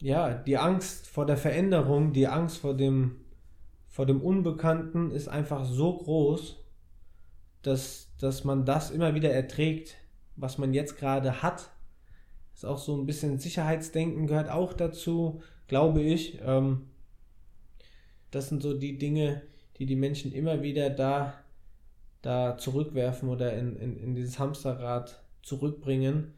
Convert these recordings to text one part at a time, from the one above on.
ja, die Angst vor der Veränderung, die Angst vor dem, vor dem Unbekannten ist einfach so groß, dass, dass man das immer wieder erträgt, was man jetzt gerade hat. Ist auch so ein bisschen Sicherheitsdenken gehört auch dazu, glaube ich. Ähm, das sind so die Dinge, die die Menschen immer wieder da, da zurückwerfen oder in, in, in dieses Hamsterrad zurückbringen.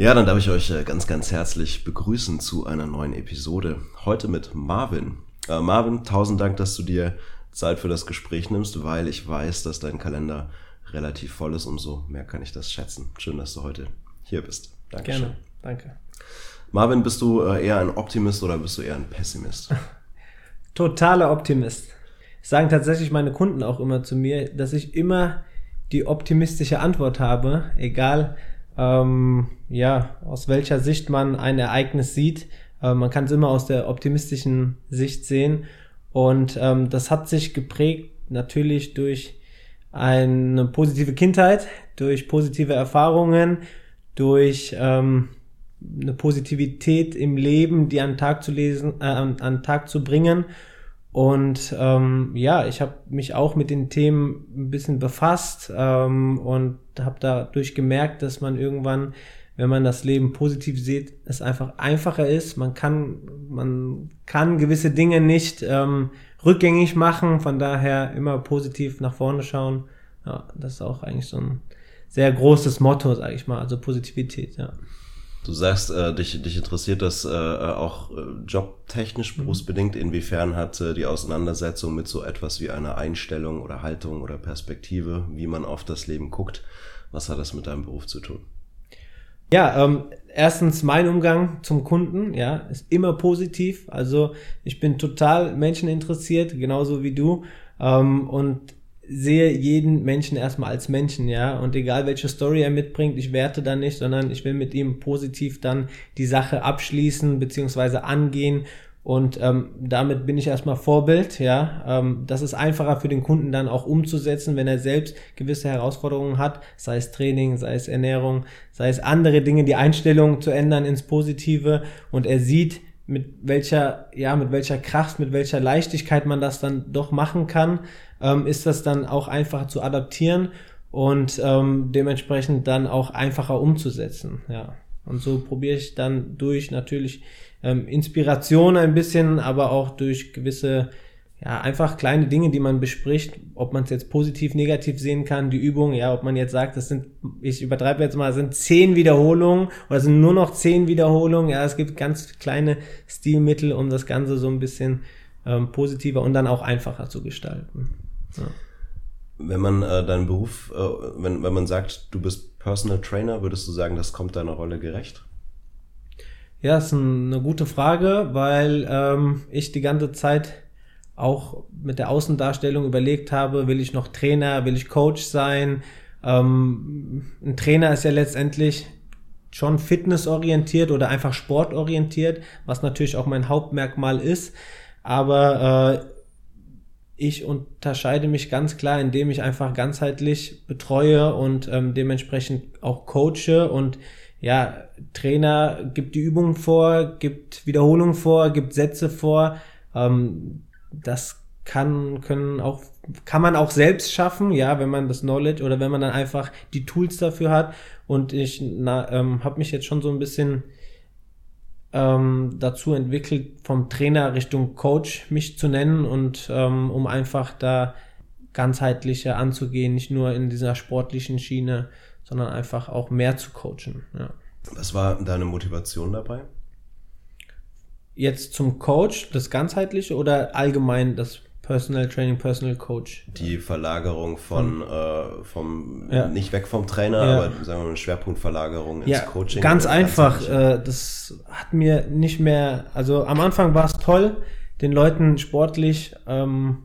Ja, dann darf ich euch äh, ganz, ganz herzlich begrüßen zu einer neuen Episode. Heute mit Marvin. Äh, Marvin, tausend Dank, dass du dir Zeit für das Gespräch nimmst, weil ich weiß, dass dein Kalender relativ voll ist. Umso mehr kann ich das schätzen. Schön, dass du heute hier bist. Dankeschön. Gerne, danke. Marvin, bist du äh, eher ein Optimist oder bist du eher ein Pessimist? Totaler Optimist. Sagen tatsächlich meine Kunden auch immer zu mir, dass ich immer die optimistische Antwort habe, egal ähm, ja, aus welcher Sicht man ein Ereignis sieht. Äh, man kann es immer aus der optimistischen Sicht sehen. Und ähm, das hat sich geprägt natürlich durch eine positive Kindheit, durch positive Erfahrungen, durch ähm, eine Positivität im Leben, die an den Tag zu lesen, äh, an, an den Tag zu bringen und ähm, ja, ich habe mich auch mit den Themen ein bisschen befasst ähm, und habe dadurch gemerkt, dass man irgendwann, wenn man das Leben positiv sieht, es einfach einfacher ist. Man kann, man kann gewisse Dinge nicht ähm, rückgängig machen. Von daher immer positiv nach vorne schauen. Ja, das ist auch eigentlich so ein sehr großes Motto, sage ich mal. Also Positivität, ja. Du sagst, äh, dich, dich interessiert das äh, auch äh, jobtechnisch, mhm. berufsbedingt. Inwiefern hat äh, die Auseinandersetzung mit so etwas wie einer Einstellung oder Haltung oder Perspektive, wie man auf das Leben guckt, was hat das mit deinem Beruf zu tun? Ja, ähm, erstens mein Umgang zum Kunden, ja, ist immer positiv. Also ich bin total menscheninteressiert, genauso wie du. Ähm, und sehe jeden Menschen erstmal als Menschen, ja, und egal welche Story er mitbringt, ich werte da nicht, sondern ich will mit ihm positiv dann die Sache abschließen beziehungsweise angehen. Und ähm, damit bin ich erstmal Vorbild, ja. Ähm, das ist einfacher für den Kunden dann auch umzusetzen, wenn er selbst gewisse Herausforderungen hat, sei es Training, sei es Ernährung, sei es andere Dinge, die Einstellung zu ändern ins Positive. Und er sieht, mit welcher, ja, mit welcher Kraft, mit welcher Leichtigkeit man das dann doch machen kann ähm, ist das dann auch einfacher zu adaptieren und ähm, dementsprechend dann auch einfacher umzusetzen. Ja. Und so probiere ich dann durch natürlich ähm, Inspiration ein bisschen, aber auch durch gewisse, ja, einfach kleine Dinge, die man bespricht, ob man es jetzt positiv, negativ sehen kann, die Übung, ja, ob man jetzt sagt, das sind, ich übertreibe jetzt mal, sind zehn Wiederholungen oder sind nur noch zehn Wiederholungen, ja, es gibt ganz kleine Stilmittel, um das Ganze so ein bisschen ähm, positiver und dann auch einfacher zu gestalten. Ja. Wenn man äh, deinen Beruf, äh, wenn, wenn man sagt, du bist Personal Trainer, würdest du sagen, das kommt deiner Rolle gerecht? Ja, ist eine gute Frage, weil ähm, ich die ganze Zeit auch mit der Außendarstellung überlegt habe, will ich noch Trainer, will ich Coach sein? Ähm, ein Trainer ist ja letztendlich schon fitnessorientiert oder einfach sportorientiert, was natürlich auch mein Hauptmerkmal ist. Aber äh, ich unterscheide mich ganz klar, indem ich einfach ganzheitlich betreue und ähm, dementsprechend auch coache und ja, Trainer gibt die Übungen vor, gibt Wiederholungen vor, gibt Sätze vor. Ähm, das kann, können auch, kann man auch selbst schaffen, ja, wenn man das Knowledge oder wenn man dann einfach die Tools dafür hat. Und ich ähm, habe mich jetzt schon so ein bisschen ähm, dazu entwickelt, vom Trainer Richtung Coach mich zu nennen und ähm, um einfach da ganzheitlicher anzugehen, nicht nur in dieser sportlichen Schiene, sondern einfach auch mehr zu coachen. Ja. Was war deine Motivation dabei? Jetzt zum Coach, das ganzheitliche oder allgemein das Personal Training, Personal Coach. Die Verlagerung von, hm. äh, vom, ja. nicht weg vom Trainer, ja. aber sagen wir mal, eine Schwerpunktverlagerung ins ja, Coaching. Ganz einfach. Äh, das hat mir nicht mehr, also am Anfang war es toll, den Leuten sportlich ähm,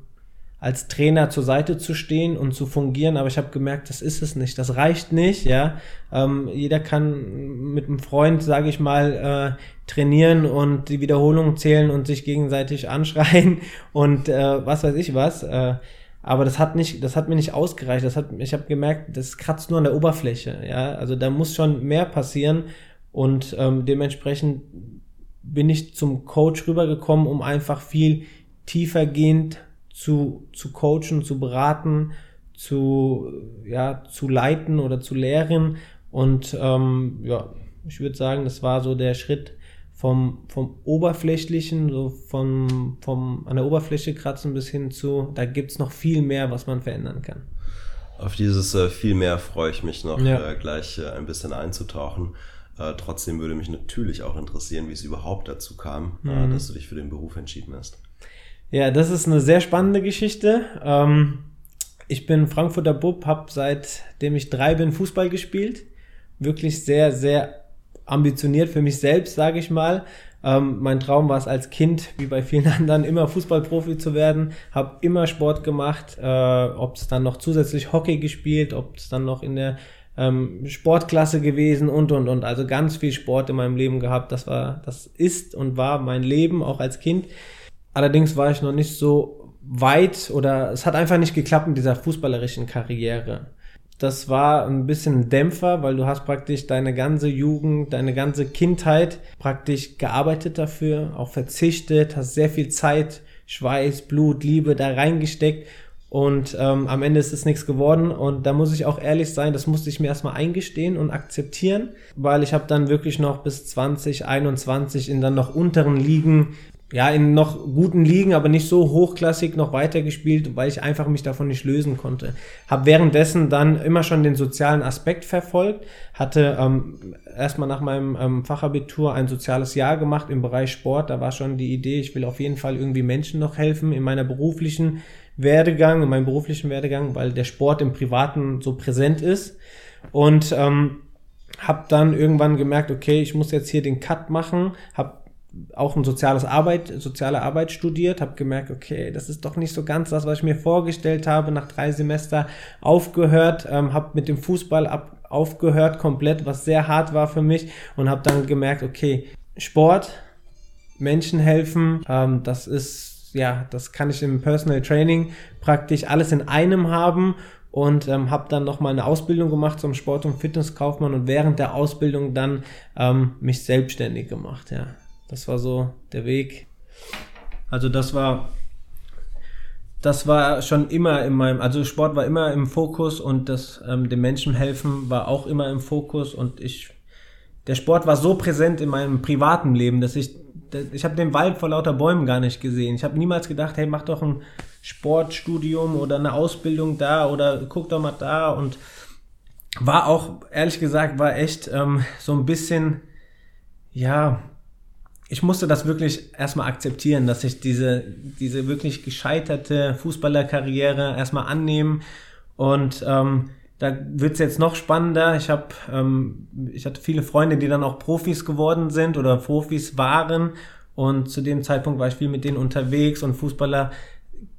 als Trainer zur Seite zu stehen und zu fungieren, aber ich habe gemerkt, das ist es nicht, das reicht nicht, ja. Ähm, jeder kann mit einem Freund, sage ich mal, äh, trainieren und die Wiederholungen zählen und sich gegenseitig anschreien und äh, was weiß ich was. Äh, aber das hat nicht, das hat mir nicht ausgereicht. Das hat, ich habe gemerkt, das kratzt nur an der Oberfläche. Ja, also da muss schon mehr passieren und ähm, dementsprechend bin ich zum Coach rübergekommen, um einfach viel tiefergehend zu, zu coachen, zu beraten, zu, ja, zu leiten oder zu lehren. Und ähm, ja, ich würde sagen, das war so der Schritt vom, vom Oberflächlichen, so vom, vom an der Oberfläche kratzen bis hin zu, da gibt es noch viel mehr, was man verändern kann. Auf dieses äh, viel mehr freue ich mich noch ja. äh, gleich äh, ein bisschen einzutauchen. Äh, trotzdem würde mich natürlich auch interessieren, wie es überhaupt dazu kam, äh, mhm. dass du dich für den Beruf entschieden hast. Ja, das ist eine sehr spannende Geschichte. Ähm, ich bin Frankfurter Bub, habe seitdem ich drei bin Fußball gespielt. Wirklich sehr, sehr ambitioniert für mich selbst, sage ich mal. Ähm, mein Traum war es als Kind, wie bei vielen anderen, immer Fußballprofi zu werden. Habe immer Sport gemacht, äh, ob es dann noch zusätzlich Hockey gespielt, ob es dann noch in der ähm, Sportklasse gewesen und und und. Also ganz viel Sport in meinem Leben gehabt. Das war, das ist und war mein Leben auch als Kind. Allerdings war ich noch nicht so weit oder es hat einfach nicht geklappt mit dieser fußballerischen Karriere. Das war ein bisschen ein Dämpfer, weil du hast praktisch deine ganze Jugend, deine ganze Kindheit praktisch gearbeitet dafür, auch verzichtet, hast sehr viel Zeit, Schweiß, Blut, Liebe da reingesteckt und ähm, am Ende ist es nichts geworden. Und da muss ich auch ehrlich sein, das musste ich mir erstmal eingestehen und akzeptieren, weil ich habe dann wirklich noch bis 2021 in dann noch unteren Ligen ja, in noch guten Ligen, aber nicht so hochklassig noch weitergespielt, weil ich einfach mich davon nicht lösen konnte. Habe währenddessen dann immer schon den sozialen Aspekt verfolgt, hatte ähm, erstmal nach meinem ähm, Fachabitur ein soziales Jahr gemacht im Bereich Sport. Da war schon die Idee, ich will auf jeden Fall irgendwie Menschen noch helfen in meiner beruflichen Werdegang, in meinem beruflichen Werdegang, weil der Sport im Privaten so präsent ist. Und ähm, habe dann irgendwann gemerkt, okay, ich muss jetzt hier den Cut machen, habe auch ein soziales Arbeit, soziale Arbeit studiert, habe gemerkt, okay, das ist doch nicht so ganz das, was ich mir vorgestellt habe. Nach drei Semester aufgehört, ähm, habe mit dem Fußball ab, aufgehört komplett, was sehr hart war für mich und habe dann gemerkt, okay, Sport, Menschen helfen, ähm, das ist ja, das kann ich im Personal Training praktisch alles in einem haben und ähm, habe dann nochmal eine Ausbildung gemacht zum Sport- und Fitnesskaufmann und während der Ausbildung dann ähm, mich selbstständig gemacht, ja. Das war so der Weg. Also das war, das war schon immer in meinem, also Sport war immer im Fokus und das ähm, dem Menschen helfen war auch immer im Fokus und ich, der Sport war so präsent in meinem privaten Leben, dass ich, ich habe den Wald vor lauter Bäumen gar nicht gesehen. Ich habe niemals gedacht, hey, mach doch ein Sportstudium oder eine Ausbildung da oder guck doch mal da und war auch, ehrlich gesagt, war echt ähm, so ein bisschen, ja, ich musste das wirklich erstmal akzeptieren, dass ich diese, diese wirklich gescheiterte Fußballerkarriere erstmal annehmen. Und ähm, da wird's jetzt noch spannender. Ich habe, ähm, ich hatte viele Freunde, die dann auch Profis geworden sind oder Profis waren. Und zu dem Zeitpunkt war ich viel mit denen unterwegs und Fußballer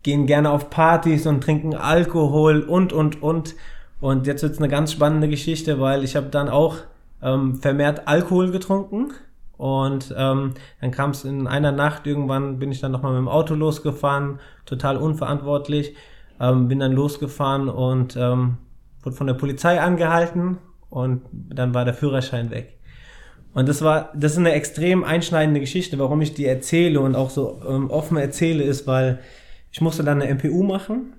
gehen gerne auf Partys und trinken Alkohol und, und, und. Und jetzt wird's eine ganz spannende Geschichte, weil ich habe dann auch ähm, vermehrt Alkohol getrunken und ähm, dann kam es in einer Nacht, irgendwann bin ich dann nochmal mit dem Auto losgefahren, total unverantwortlich, ähm, bin dann losgefahren und ähm, wurde von der Polizei angehalten und dann war der Führerschein weg. Und das war, das ist eine extrem einschneidende Geschichte, warum ich die erzähle und auch so ähm, offen erzähle, ist, weil ich musste dann eine MPU machen.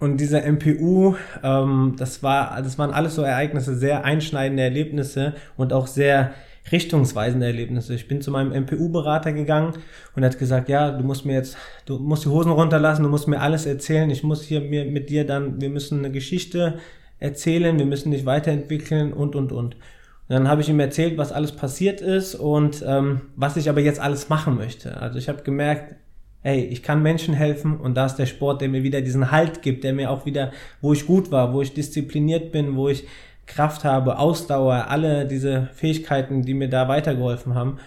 Und diese MPU, ähm, das war, das waren alles so Ereignisse, sehr einschneidende Erlebnisse und auch sehr richtungsweisende Erlebnisse. Ich bin zu meinem MPU-Berater gegangen und hat gesagt, ja, du musst mir jetzt, du musst die Hosen runterlassen, du musst mir alles erzählen, ich muss hier mir, mit dir dann, wir müssen eine Geschichte erzählen, wir müssen dich weiterentwickeln und, und, und. Und dann habe ich ihm erzählt, was alles passiert ist und ähm, was ich aber jetzt alles machen möchte. Also ich habe gemerkt, ey, ich kann Menschen helfen und da ist der Sport, der mir wieder diesen Halt gibt, der mir auch wieder, wo ich gut war, wo ich diszipliniert bin, wo ich Kraft habe, Ausdauer, alle diese Fähigkeiten, die mir da weitergeholfen haben.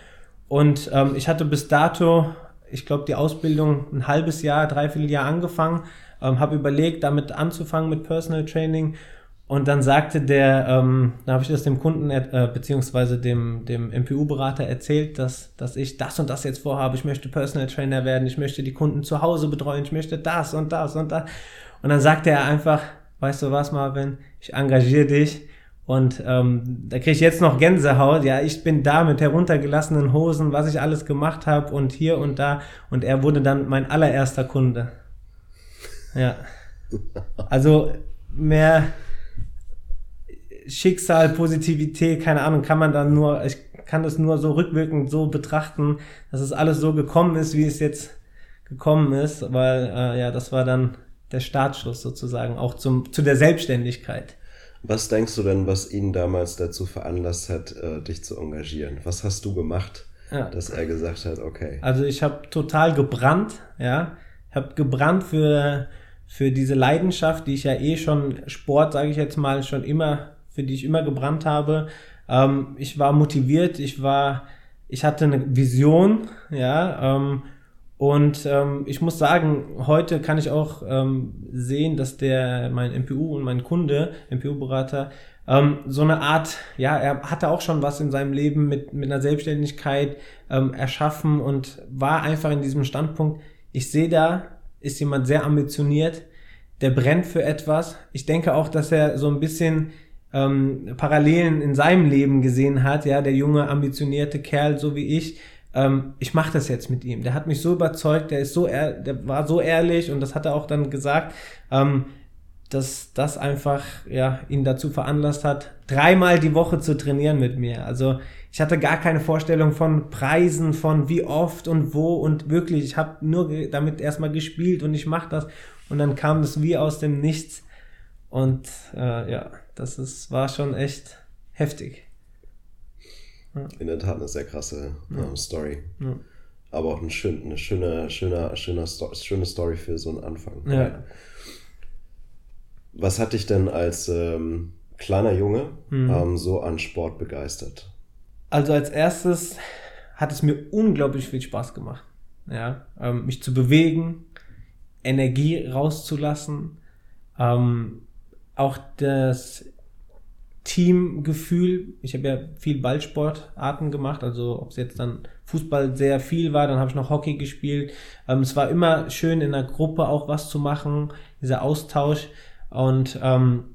Und ähm, ich hatte bis dato, ich glaube, die Ausbildung ein halbes Jahr, dreiviertel Jahr angefangen, ähm, habe überlegt, damit anzufangen mit Personal Training. Und dann sagte der, ähm, da habe ich das dem Kunden äh, beziehungsweise dem, dem MPU-Berater erzählt, dass, dass ich das und das jetzt vorhabe. Ich möchte Personal Trainer werden, ich möchte die Kunden zu Hause betreuen, ich möchte das und das und das. Und dann sagte er einfach, weißt du was, Marvin, ich engagiere dich. Und ähm, da kriege ich jetzt noch Gänsehaut. Ja, ich bin da mit heruntergelassenen Hosen, was ich alles gemacht habe und hier und da. Und er wurde dann mein allererster Kunde. Ja. Also mehr Schicksal, Positivität, keine Ahnung, kann man dann nur, ich kann das nur so rückwirkend so betrachten, dass es alles so gekommen ist, wie es jetzt gekommen ist, weil äh, ja, das war dann der Startschuss sozusagen, auch zum, zu der Selbstständigkeit. Was denkst du denn, was ihn damals dazu veranlasst hat, äh, dich zu engagieren? Was hast du gemacht, ja. dass er gesagt hat, okay? Also ich habe total gebrannt, ja. Ich habe gebrannt für, für diese Leidenschaft, die ich ja eh schon, Sport, sage ich jetzt mal, schon immer, für die ich immer gebrannt habe. Ähm, ich war motiviert, ich war, ich hatte eine Vision, ja. Ähm, und ähm, ich muss sagen, heute kann ich auch ähm, sehen, dass der, mein MPU und mein Kunde, MPU-Berater, ähm, so eine Art, ja, er hatte auch schon was in seinem Leben mit, mit einer Selbstständigkeit ähm, erschaffen und war einfach in diesem Standpunkt, ich sehe da, ist jemand sehr ambitioniert, der brennt für etwas. Ich denke auch, dass er so ein bisschen ähm, Parallelen in seinem Leben gesehen hat, ja, der junge, ambitionierte Kerl, so wie ich, ähm, ich mache das jetzt mit ihm. Der hat mich so überzeugt, der ist so, der war so ehrlich und das hat er auch dann gesagt, ähm, dass das einfach ja ihn dazu veranlasst hat, dreimal die Woche zu trainieren mit mir. Also ich hatte gar keine Vorstellung von Preisen, von wie oft und wo und wirklich, ich habe nur damit erstmal gespielt und ich mache das und dann kam das wie aus dem Nichts und äh, ja, das ist, war schon echt heftig. In der Tat eine sehr krasse ähm, Story. Aber auch ein schön, eine schöne, schöne, schöne, schöne Story für so einen Anfang. Ja. Was hat dich denn als ähm, kleiner Junge mhm. ähm, so an Sport begeistert? Also als erstes hat es mir unglaublich viel Spaß gemacht. Ja, ähm, mich zu bewegen, Energie rauszulassen, ähm, auch das Teamgefühl. Ich habe ja viel Ballsportarten gemacht, also ob es jetzt dann Fußball sehr viel war, dann habe ich noch Hockey gespielt. Ähm, es war immer schön in der Gruppe auch was zu machen, dieser Austausch und ähm,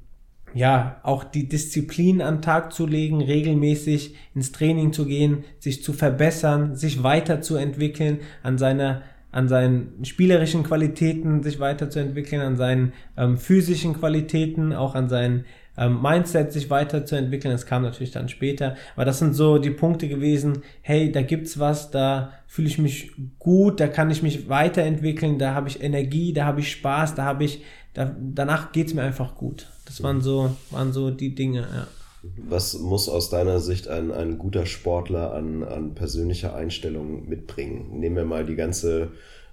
ja, auch die Disziplin an Tag zu legen, regelmäßig ins Training zu gehen, sich zu verbessern, sich weiterzuentwickeln, an seiner an seinen spielerischen Qualitäten sich weiterzuentwickeln, an seinen ähm, physischen Qualitäten, auch an seinen ähm, Mindset sich weiterzuentwickeln. Das kam natürlich dann später. Aber das sind so die Punkte gewesen, hey, da gibt's was, da fühle ich mich gut, da kann ich mich weiterentwickeln, da habe ich Energie, da habe ich Spaß, da habe ich, da, danach geht's mir einfach gut. Das waren so, waren so die Dinge, ja. Was muss aus deiner Sicht ein, ein guter Sportler an, an persönlicher Einstellung mitbringen? Nehmen wir mal die ganze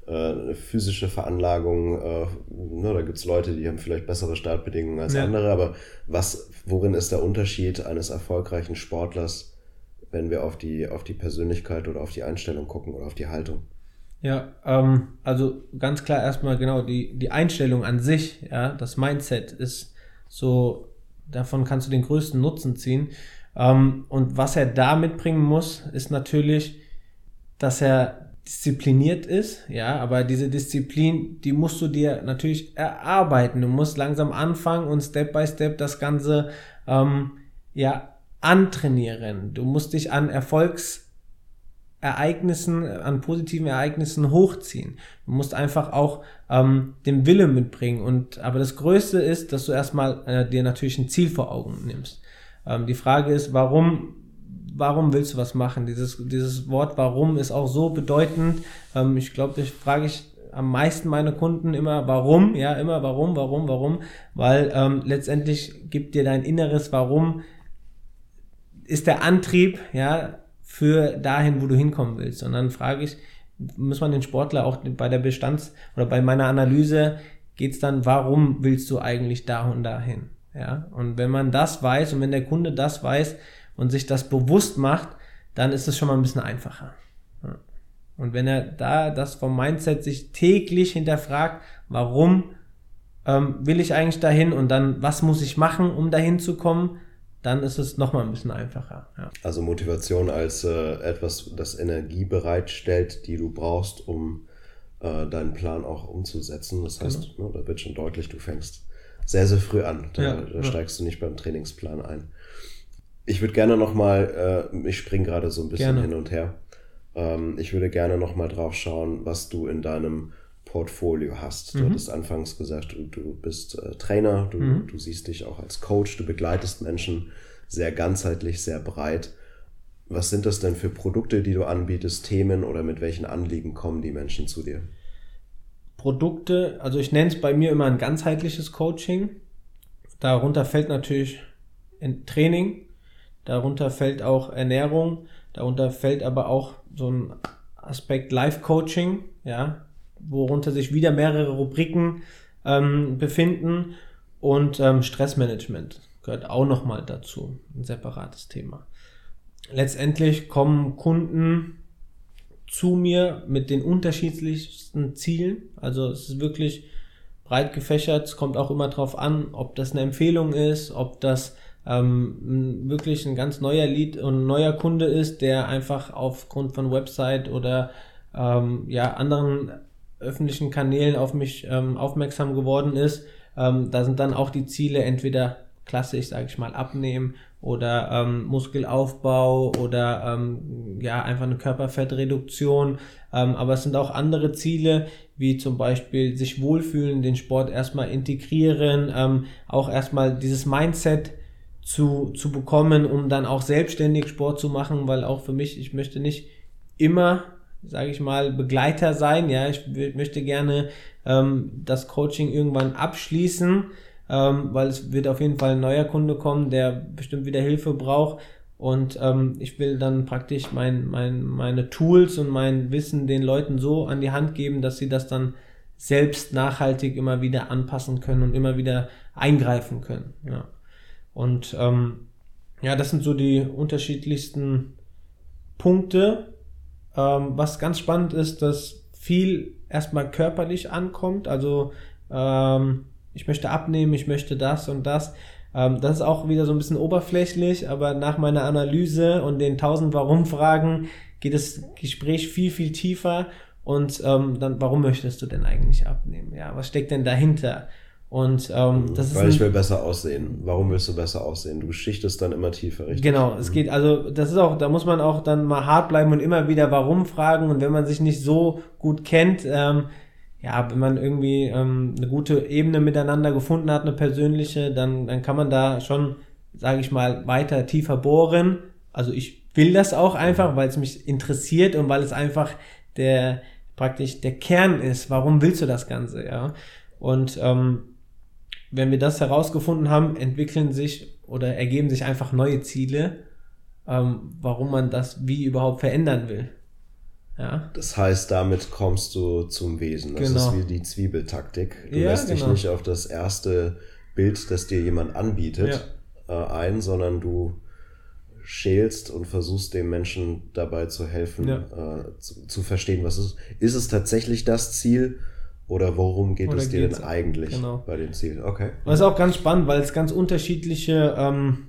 äh, physische Veranlagung. Äh, ne, da gibt es Leute, die haben vielleicht bessere Startbedingungen als ja. andere, aber was, worin ist der Unterschied eines erfolgreichen Sportlers, wenn wir auf die, auf die Persönlichkeit oder auf die Einstellung gucken oder auf die Haltung? Ja, ähm, also ganz klar erstmal genau die, die Einstellung an sich, ja, das Mindset ist so, davon kannst du den größten Nutzen ziehen. Ähm, und was er da mitbringen muss, ist natürlich, dass er diszipliniert ist, ja, aber diese Disziplin, die musst du dir natürlich erarbeiten. Du musst langsam anfangen und Step by Step das Ganze ähm, ja antrainieren. Du musst dich an Erfolgsereignissen, an positiven Ereignissen hochziehen. Du musst einfach auch ähm, den Wille mitbringen. Und aber das Größte ist, dass du erstmal äh, dir natürlich ein Ziel vor Augen nimmst. Ähm, die Frage ist, warum warum willst du was machen? Dieses, dieses Wort warum ist auch so bedeutend. Ähm, ich glaube, das frage ich am meisten meine Kunden immer warum, ja, immer warum, warum, warum, weil ähm, letztendlich gibt dir dein inneres Warum ist der Antrieb, ja, für dahin, wo du hinkommen willst. Und dann frage ich, muss man den Sportler auch bei der Bestands- oder bei meiner Analyse geht's dann, warum willst du eigentlich da und dahin? Ja, und wenn man das weiß und wenn der Kunde das weiß, und sich das bewusst macht, dann ist es schon mal ein bisschen einfacher. Und wenn er da das vom Mindset sich täglich hinterfragt, warum ähm, will ich eigentlich dahin und dann was muss ich machen, um dahin zu kommen, dann ist es nochmal ein bisschen einfacher. Ja. Also Motivation als äh, etwas, das Energie bereitstellt, die du brauchst, um äh, deinen Plan auch umzusetzen. Das heißt, genau. ne, da wird schon deutlich, du fängst sehr, sehr früh an. Da, ja, da steigst du nicht beim Trainingsplan ein. Ich würde gerne nochmal, äh, ich springe gerade so ein bisschen gerne. hin und her. Ähm, ich würde gerne nochmal drauf schauen, was du in deinem Portfolio hast. Du mhm. hattest anfangs gesagt, du, du bist äh, Trainer, du, mhm. du siehst dich auch als Coach, du begleitest Menschen sehr ganzheitlich, sehr breit. Was sind das denn für Produkte, die du anbietest, Themen oder mit welchen Anliegen kommen die Menschen zu dir? Produkte, also ich nenne es bei mir immer ein ganzheitliches Coaching. Darunter fällt natürlich Training, darunter fällt auch Ernährung, darunter fällt aber auch so ein Aspekt Life-Coaching, ja, worunter sich wieder mehrere Rubriken ähm, befinden und ähm, Stressmanagement gehört auch nochmal dazu, ein separates Thema. Letztendlich kommen Kunden zu mir mit den unterschiedlichsten Zielen. Also es ist wirklich breit gefächert. Es kommt auch immer darauf an, ob das eine Empfehlung ist, ob das ähm, wirklich ein ganz neuer Lied und neuer Kunde ist, der einfach aufgrund von Website oder ähm, ja, anderen öffentlichen Kanälen auf mich ähm, aufmerksam geworden ist. Ähm, da sind dann auch die Ziele entweder klassisch, sage ich mal, abnehmen oder ähm, Muskelaufbau oder ähm, ja einfach eine Körperfettreduktion. Ähm, aber es sind auch andere Ziele, wie zum Beispiel sich wohlfühlen, den Sport erstmal integrieren, ähm, auch erstmal dieses Mindset zu, zu bekommen, um dann auch selbstständig Sport zu machen, weil auch für mich, ich möchte nicht immer sage ich mal, Begleiter sein. Ja, ich möchte gerne ähm, das Coaching irgendwann abschließen, ähm, weil es wird auf jeden Fall ein neuer Kunde kommen, der bestimmt wieder Hilfe braucht. Und ähm, ich will dann praktisch mein, mein, meine Tools und mein Wissen den Leuten so an die Hand geben, dass sie das dann selbst nachhaltig immer wieder anpassen können und immer wieder eingreifen können. Ja. Und ähm, ja, das sind so die unterschiedlichsten Punkte, ähm, was ganz spannend ist, dass viel erstmal körperlich ankommt. Also ähm, ich möchte abnehmen, ich möchte das und das. Ähm, das ist auch wieder so ein bisschen oberflächlich, aber nach meiner Analyse und den tausend Warum-Fragen geht das Gespräch viel, viel tiefer. Und ähm, dann, warum möchtest du denn eigentlich abnehmen? Ja, was steckt denn dahinter? Und ähm, mhm. das ist. Weil ich will besser aussehen. Warum willst du besser aussehen? Du schichtest dann immer tiefer, richtig? Genau, es mhm. geht, also das ist auch, da muss man auch dann mal hart bleiben und immer wieder warum fragen. Und wenn man sich nicht so gut kennt, ähm, ja, wenn man irgendwie ähm, eine gute Ebene miteinander gefunden hat, eine persönliche, dann, dann kann man da schon, sage ich mal, weiter tiefer bohren. Also ich will das auch einfach, weil es mich interessiert und weil es einfach der praktisch der Kern ist. Warum willst du das Ganze, ja? Und ähm, wenn wir das herausgefunden haben, entwickeln sich oder ergeben sich einfach neue Ziele, ähm, warum man das wie überhaupt verändern will. Ja. Das heißt, damit kommst du zum Wesen. Das genau. ist wie die Zwiebeltaktik. Du ja, lässt dich genau. nicht auf das erste Bild, das dir jemand anbietet, ja. äh, ein, sondern du schälst und versuchst dem Menschen dabei zu helfen, äh, zu, zu, verstehen, was es ist. Ist es tatsächlich das Ziel? Oder worum geht Oder es dir denn eigentlich genau. bei dem Ziel? Okay. Das ist auch ganz spannend, weil es ganz unterschiedliche, ähm,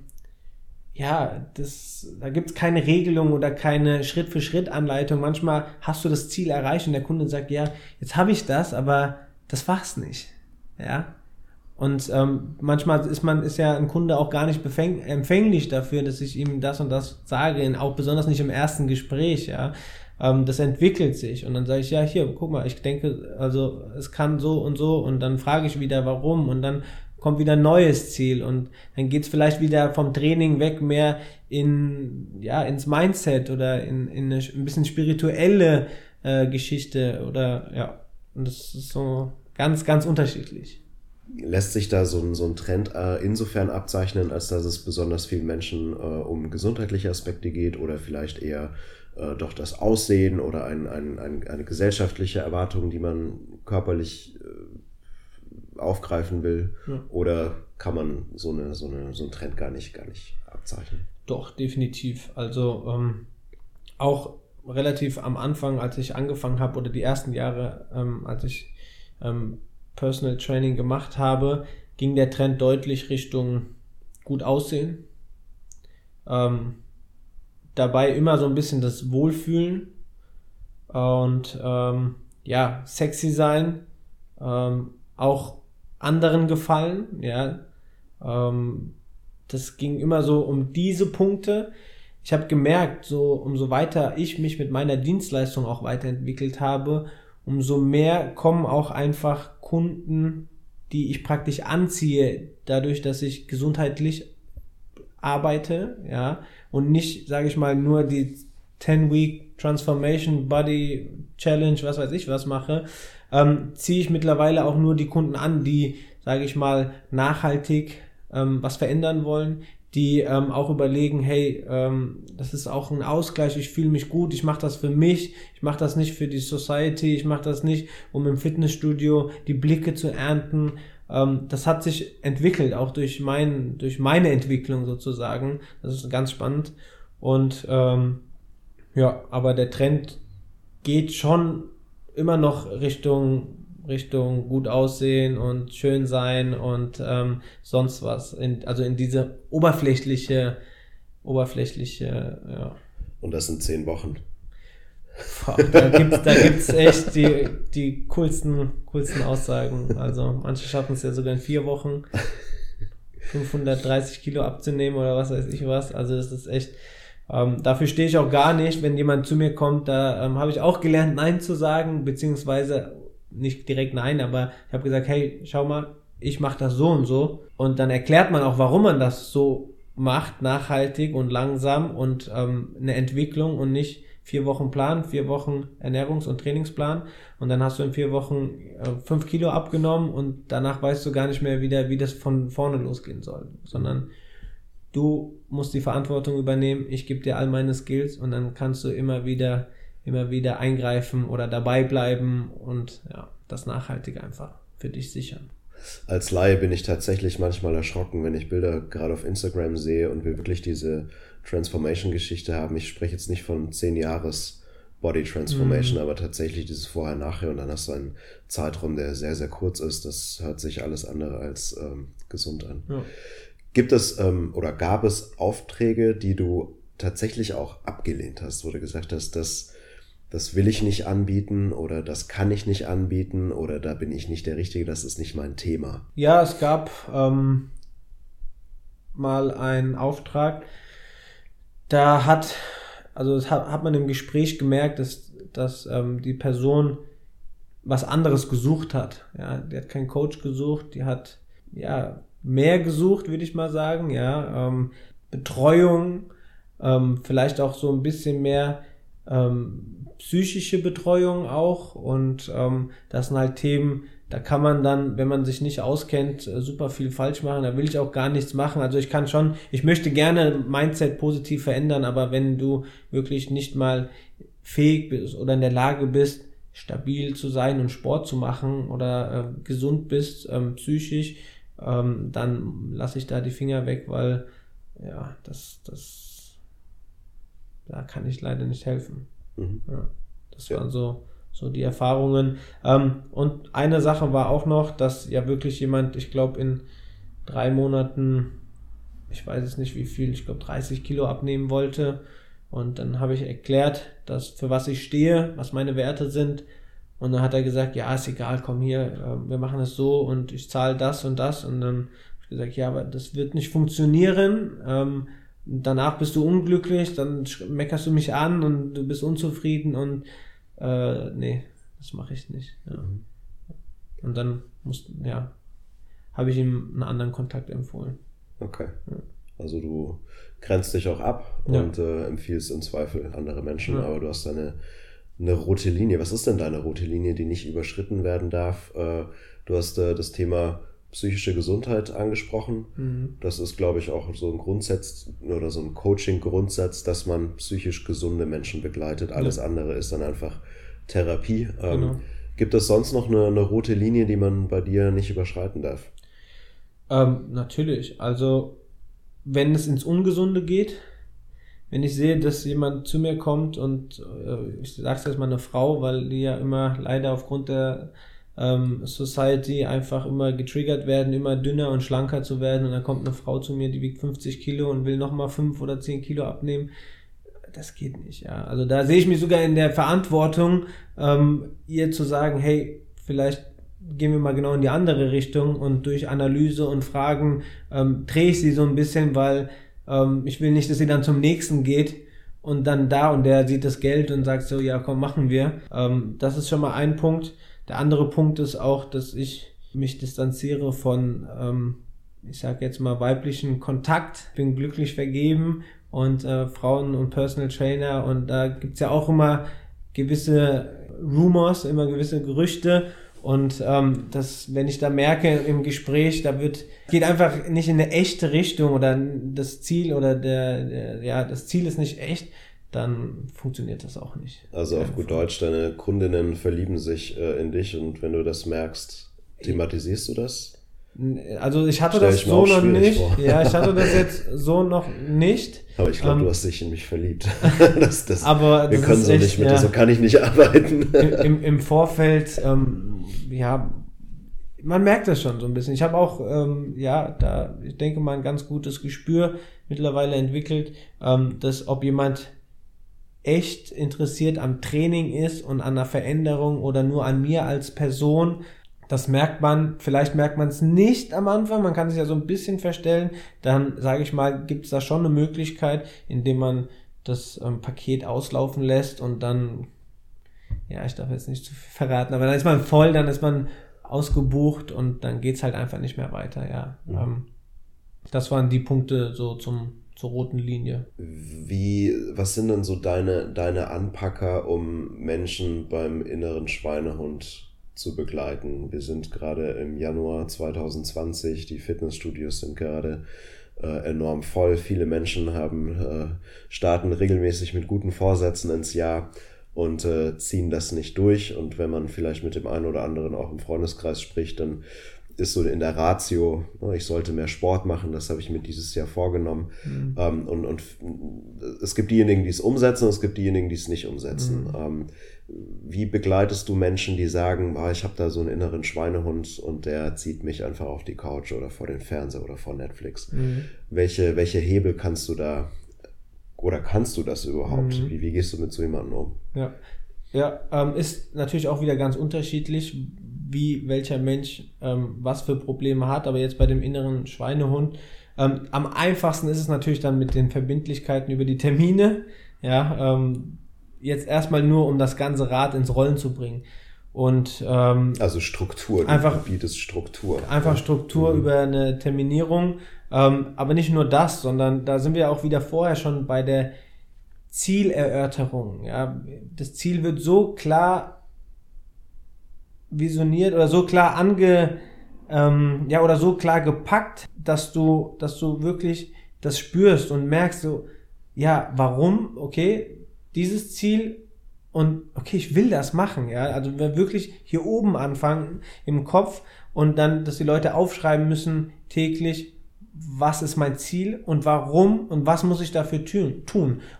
ja, das, da gibt es keine Regelung oder keine Schritt-für-Schritt-Anleitung. Manchmal hast du das Ziel erreicht und der Kunde sagt, ja, jetzt habe ich das, aber das war's nicht. Ja. Und ähm, manchmal ist man, ist ja ein Kunde auch gar nicht empfänglich dafür, dass ich ihm das und das sage, auch besonders nicht im ersten Gespräch, ja ähm, das entwickelt sich. Und dann sage ich, ja, hier, guck mal, ich denke, also es kann so und so und dann frage ich wieder, warum und dann kommt wieder ein neues Ziel und dann geht's vielleicht wieder vom Training weg mehr in, ja, ins Mindset oder in, in eine ein bisschen spirituelle äh, Geschichte oder ja, und das ist so ganz, ganz unterschiedlich. Lässt sich da so ein, so ein Trend äh, insofern abzeichnen, als dass es besonders vielen Menschen äh, um gesundheitliche Aspekte geht oder vielleicht eher äh, doch das Aussehen oder ein, ein, ein, eine gesellschaftliche Erwartung, die man körperlich äh, aufgreifen will? Ja. Oder kann man so, eine, so, eine, so einen Trend gar nicht, gar nicht abzeichnen? Doch, definitiv. Also ähm, auch relativ am Anfang, als ich angefangen habe, oder die ersten Jahre, ähm, als ich ähm, Personal Training gemacht habe, ging der Trend deutlich Richtung gut aussehen. Ähm, dabei immer so ein bisschen das Wohlfühlen und ähm, ja, sexy sein, ähm, auch anderen gefallen, ja. Ähm, das ging immer so um diese Punkte. Ich habe gemerkt, so umso weiter ich mich mit meiner Dienstleistung auch weiterentwickelt habe, umso mehr kommen auch einfach Kunden, die ich praktisch anziehe, dadurch, dass ich gesundheitlich arbeite, ja, und nicht, sage ich mal, nur die 10-Week Transformation Body Challenge, was weiß ich was mache, ähm, ziehe ich mittlerweile auch nur die Kunden an, die, sage ich mal, nachhaltig ähm, was verändern wollen, die ähm, auch überlegen, hey, ähm, das ist auch ein Ausgleich, ich fühle mich gut, ich mache das für mich, ich mache das nicht für die Society, ich mache das nicht, um im Fitnessstudio die Blicke zu ernten. Ähm, das hat sich entwickelt, auch durch, mein, durch meine Entwicklung sozusagen. Das ist ganz spannend. Und ähm, ja, aber der Trend geht schon immer noch Richtung Richtung gut aussehen und schön sein und ähm, sonst was. In, also in diese oberflächliche, oberflächliche, ja. Und das sind zehn Wochen. Da gibt's, da gibt's echt die, die coolsten, coolsten Aussagen. Also manche schaffen es ja sogar in vier Wochen 530 Kilo abzunehmen oder was weiß ich was. Also das ist echt, ähm, dafür stehe ich auch gar nicht, wenn jemand zu mir kommt, da ähm, habe ich auch gelernt, Nein zu sagen, beziehungsweise nicht direkt nein, aber ich habe gesagt, hey, schau mal, ich mache das so und so. Und dann erklärt man auch, warum man das so macht, nachhaltig und langsam und ähm, eine Entwicklung und nicht vier Wochen Plan, vier Wochen Ernährungs- und Trainingsplan und dann hast du in vier Wochen äh, fünf Kilo abgenommen und danach weißt du gar nicht mehr wieder, wie das von vorne losgehen soll, sondern du musst die Verantwortung übernehmen, ich gebe dir all meine Skills und dann kannst du immer wieder immer wieder eingreifen oder dabei bleiben und ja, das nachhaltig einfach für dich sichern. Als Laie bin ich tatsächlich manchmal erschrocken, wenn ich Bilder gerade auf Instagram sehe und wir wirklich diese Transformation-Geschichte haben. Ich spreche jetzt nicht von zehn Jahres Body Transformation, mhm. aber tatsächlich dieses Vorher-Nachher und dann hast du einen Zeitraum, der sehr, sehr kurz ist. Das hört sich alles andere als ähm, gesund an. Ja. Gibt es ähm, oder gab es Aufträge, die du tatsächlich auch abgelehnt hast, wo du gesagt hast, dass das will ich nicht anbieten oder das kann ich nicht anbieten oder da bin ich nicht der Richtige, das ist nicht mein Thema. Ja, es gab ähm, mal einen Auftrag, da hat, also das hat, hat man im Gespräch gemerkt, dass, dass ähm, die Person was anderes gesucht hat. Ja, die hat keinen Coach gesucht, die hat ja mehr gesucht, würde ich mal sagen. Ja, ähm, Betreuung, ähm, vielleicht auch so ein bisschen mehr ähm, psychische Betreuung auch und ähm, das sind halt Themen, da kann man dann, wenn man sich nicht auskennt, äh, super viel falsch machen. Da will ich auch gar nichts machen. Also ich kann schon, ich möchte gerne Mindset positiv verändern, aber wenn du wirklich nicht mal fähig bist oder in der Lage bist, stabil zu sein und Sport zu machen oder äh, gesund bist, ähm, psychisch, ähm, dann lasse ich da die Finger weg, weil ja, das, das, da kann ich leider nicht helfen. Mhm. Ja, das ja. waren so, so die Erfahrungen. Ähm, und eine Sache war auch noch, dass ja wirklich jemand, ich glaube, in drei Monaten, ich weiß es nicht wie viel, ich glaube 30 Kilo abnehmen wollte. Und dann habe ich erklärt, dass für was ich stehe, was meine Werte sind. Und dann hat er gesagt, ja, ist egal, komm hier, äh, wir machen es so und ich zahle das und das. Und dann habe ich gesagt, ja, aber das wird nicht funktionieren. Ähm, danach bist du unglücklich, dann meckerst du mich an und du bist unzufrieden und äh, nee, das mache ich nicht. Ja. Mhm. Und dann muss, ja, habe ich ihm einen anderen Kontakt empfohlen. Okay. Ja. Also du grenzt dich auch ab und ja. äh, empfiehlst im Zweifel andere Menschen, aber du hast eine, eine rote Linie. Was ist denn deine rote Linie, die nicht überschritten werden darf? Äh, du hast äh, das Thema psychische Gesundheit angesprochen. Mhm. Das ist, glaube ich, auch so ein Grundsatz oder so ein Coaching-Grundsatz, dass man psychisch gesunde Menschen begleitet. Alles ja. andere ist dann einfach Therapie. Ähm, genau. gibt es sonst noch eine, eine, rote Linie, die man bei dir nicht überschreiten darf? Ähm, natürlich. Also, wenn es ins Ungesunde geht, wenn ich sehe, dass jemand zu mir kommt und äh, ich sage es jetzt mal eine Frau, weil die ja immer leider aufgrund der ähm, Society einfach immer getriggert werden, immer dünner und schlanker zu werden und dann kommt eine Frau zu mir, die wiegt 50 Kilo und will nochmal 5 oder 10 Kilo abnehmen. das geht nicht, ja. Also da sehe ich mich sogar in der Verantwortung, ähm, ihr zu sagen, hey, vielleicht gehen wir mal genau in die andere Richtung und durch Analyse und Fragen ähm, drehe ich sie so ein bisschen, weil ähm, ich will nicht, dass sie dann zum nächsten geht und dann da und der sieht das Geld und sagt so, ja komm, machen wir. Ähm, das ist schon mal ein Punkt. Der andere Punkt ist auch, dass ich mich distanziere von, ähm, ich sag jetzt mal, weiblichen Kontakt. Bin glücklich vergeben und äh, Frauen und Personal Trainer und da gibt's ja auch immer gewisse Rumors, immer gewisse Gerüchte und ähm, das, wenn ich da merke im Gespräch, da wird, geht einfach nicht in eine echte Richtung oder das Ziel oder der, der ja, das Ziel ist nicht echt, dann funktioniert das auch nicht. Also auf gut Deutsch, deine Kundinnen verlieben sich äh, in dich und wenn du das merkst, thematisierst du das? Also ich hatte Stell das so noch nicht. Vor. Ja, ich hatte das jetzt so noch nicht. Aber ich glaube, ähm, du hast dich in mich verliebt. das, das, aber wir können so echt, nicht mit, ja, so kann ich nicht arbeiten. Im, im Vorfeld, ähm, ja, man merkt das schon so ein bisschen. Ich habe auch, ähm, ja, da, ich denke mal, ein ganz gutes Gespür mittlerweile entwickelt, ähm, dass ob jemand echt interessiert am Training ist und an der Veränderung oder nur an mir als Person, das merkt man, vielleicht merkt man es nicht am Anfang, man kann sich ja so ein bisschen verstellen. Dann, sage ich mal, gibt es da schon eine Möglichkeit, indem man das ähm, Paket auslaufen lässt und dann, ja, ich darf jetzt nicht zu viel verraten, aber dann ist man voll, dann ist man ausgebucht und dann geht's halt einfach nicht mehr weiter, ja. Mhm. Ähm, das waren die Punkte so zum, zur roten Linie. Wie, was sind denn so deine, deine Anpacker, um Menschen beim inneren Schweinehund zu begleiten. Wir sind gerade im Januar 2020, die Fitnessstudios sind gerade äh, enorm voll. Viele Menschen haben äh, starten regelmäßig mit guten Vorsätzen ins Jahr und äh, ziehen das nicht durch. Und wenn man vielleicht mit dem einen oder anderen auch im Freundeskreis spricht, dann ist so in der Ratio, ne, ich sollte mehr Sport machen, das habe ich mir dieses Jahr vorgenommen. Mhm. Ähm, und, und es gibt diejenigen, die es umsetzen, und es gibt diejenigen, die es nicht umsetzen. Mhm. Ähm, wie begleitest du Menschen, die sagen, ah, ich habe da so einen inneren Schweinehund und der zieht mich einfach auf die Couch oder vor den Fernseher oder vor Netflix? Mhm. Welche, welche Hebel kannst du da oder kannst du das überhaupt? Mhm. Wie, wie gehst du mit so jemandem um? Ja, ja ähm, ist natürlich auch wieder ganz unterschiedlich, wie welcher Mensch ähm, was für Probleme hat, aber jetzt bei dem inneren Schweinehund. Ähm, am einfachsten ist es natürlich dann mit den Verbindlichkeiten über die Termine. Ja, ähm, jetzt erstmal nur, um das ganze Rad ins Rollen zu bringen. Und ähm, also Struktur, einfach bietest Struktur. Einfach Struktur mhm. über eine Terminierung. Ähm, aber nicht nur das, sondern da sind wir auch wieder vorher schon bei der Zielerörterung. Ja, das Ziel wird so klar visioniert oder so klar ange ähm, ja oder so klar gepackt, dass du dass du wirklich das spürst und merkst so ja warum okay dieses Ziel und okay, ich will das machen, ja. Also wir wirklich hier oben anfangen im Kopf und dann, dass die Leute aufschreiben müssen täglich, was ist mein Ziel und warum und was muss ich dafür tun.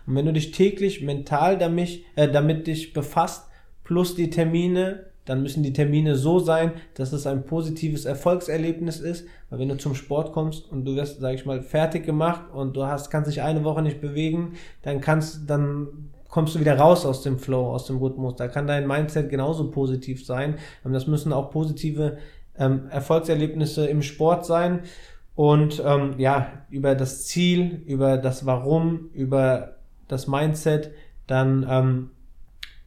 Und wenn du dich täglich mental damit, äh, damit dich befasst, plus die Termine, dann müssen die Termine so sein, dass es ein positives Erfolgserlebnis ist. Weil wenn du zum Sport kommst und du wirst, sag ich mal, fertig gemacht und du hast, kannst dich eine Woche nicht bewegen, dann kannst, dann kommst du wieder raus aus dem Flow, aus dem Rhythmus. Da kann dein Mindset genauso positiv sein. Ähm, das müssen auch positive ähm, Erfolgserlebnisse im Sport sein. Und ähm, ja, über das Ziel, über das Warum, über das Mindset, dann ähm,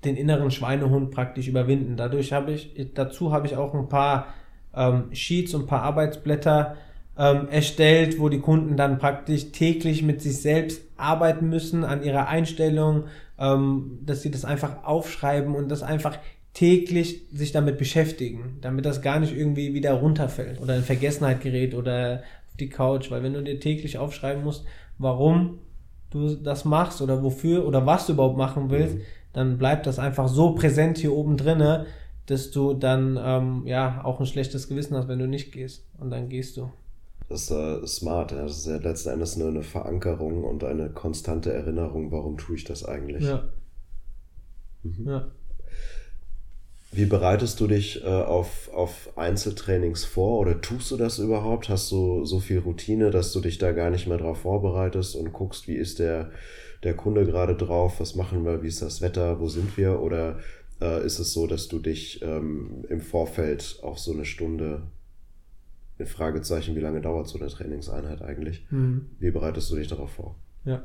den inneren Schweinehund praktisch überwinden. Dadurch habe ich, dazu habe ich auch ein paar ähm, Sheets und ein paar Arbeitsblätter ähm, erstellt, wo die Kunden dann praktisch täglich mit sich selbst arbeiten müssen an ihrer Einstellung, ähm, dass sie das einfach aufschreiben und das einfach täglich sich damit beschäftigen, damit das gar nicht irgendwie wieder runterfällt oder in Vergessenheit gerät oder auf die Couch, weil wenn du dir täglich aufschreiben musst, warum du das machst oder wofür oder was du überhaupt machen willst, mhm. Dann bleibt das einfach so präsent hier oben drinne, dass du dann ähm, ja auch ein schlechtes Gewissen hast, wenn du nicht gehst und dann gehst du. Das ist äh, smart. Ja. Das ist ja letzten Endes nur eine Verankerung und eine konstante Erinnerung, warum tue ich das eigentlich. Ja. Mhm. ja. Wie bereitest du dich äh, auf, auf Einzeltrainings vor oder tust du das überhaupt? Hast du so viel Routine, dass du dich da gar nicht mehr drauf vorbereitest und guckst, wie ist der, der Kunde gerade drauf, was machen wir, wie ist das Wetter, wo sind wir? Oder äh, ist es so, dass du dich ähm, im Vorfeld auf so eine Stunde, ein Fragezeichen, wie lange dauert so eine Trainingseinheit eigentlich? Mhm. Wie bereitest du dich darauf vor? Ja.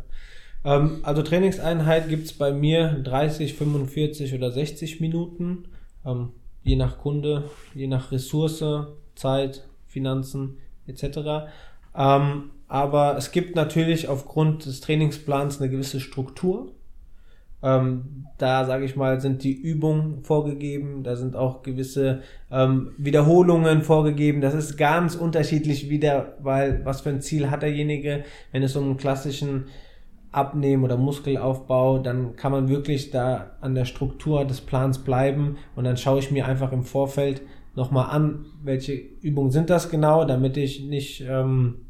Ähm, also Trainingseinheit gibt es bei mir 30, 45 oder 60 Minuten ähm, je nach Kunde, je nach Ressource, Zeit, Finanzen etc. Ähm, aber es gibt natürlich aufgrund des Trainingsplans eine gewisse Struktur. Ähm, da sage ich mal, sind die Übungen vorgegeben, da sind auch gewisse ähm, Wiederholungen vorgegeben. Das ist ganz unterschiedlich wieder, weil was für ein Ziel hat derjenige, wenn es um einen klassischen Abnehmen oder Muskelaufbau, dann kann man wirklich da an der Struktur des Plans bleiben und dann schaue ich mir einfach im Vorfeld nochmal an, welche Übungen sind das genau, damit ich nicht ähm,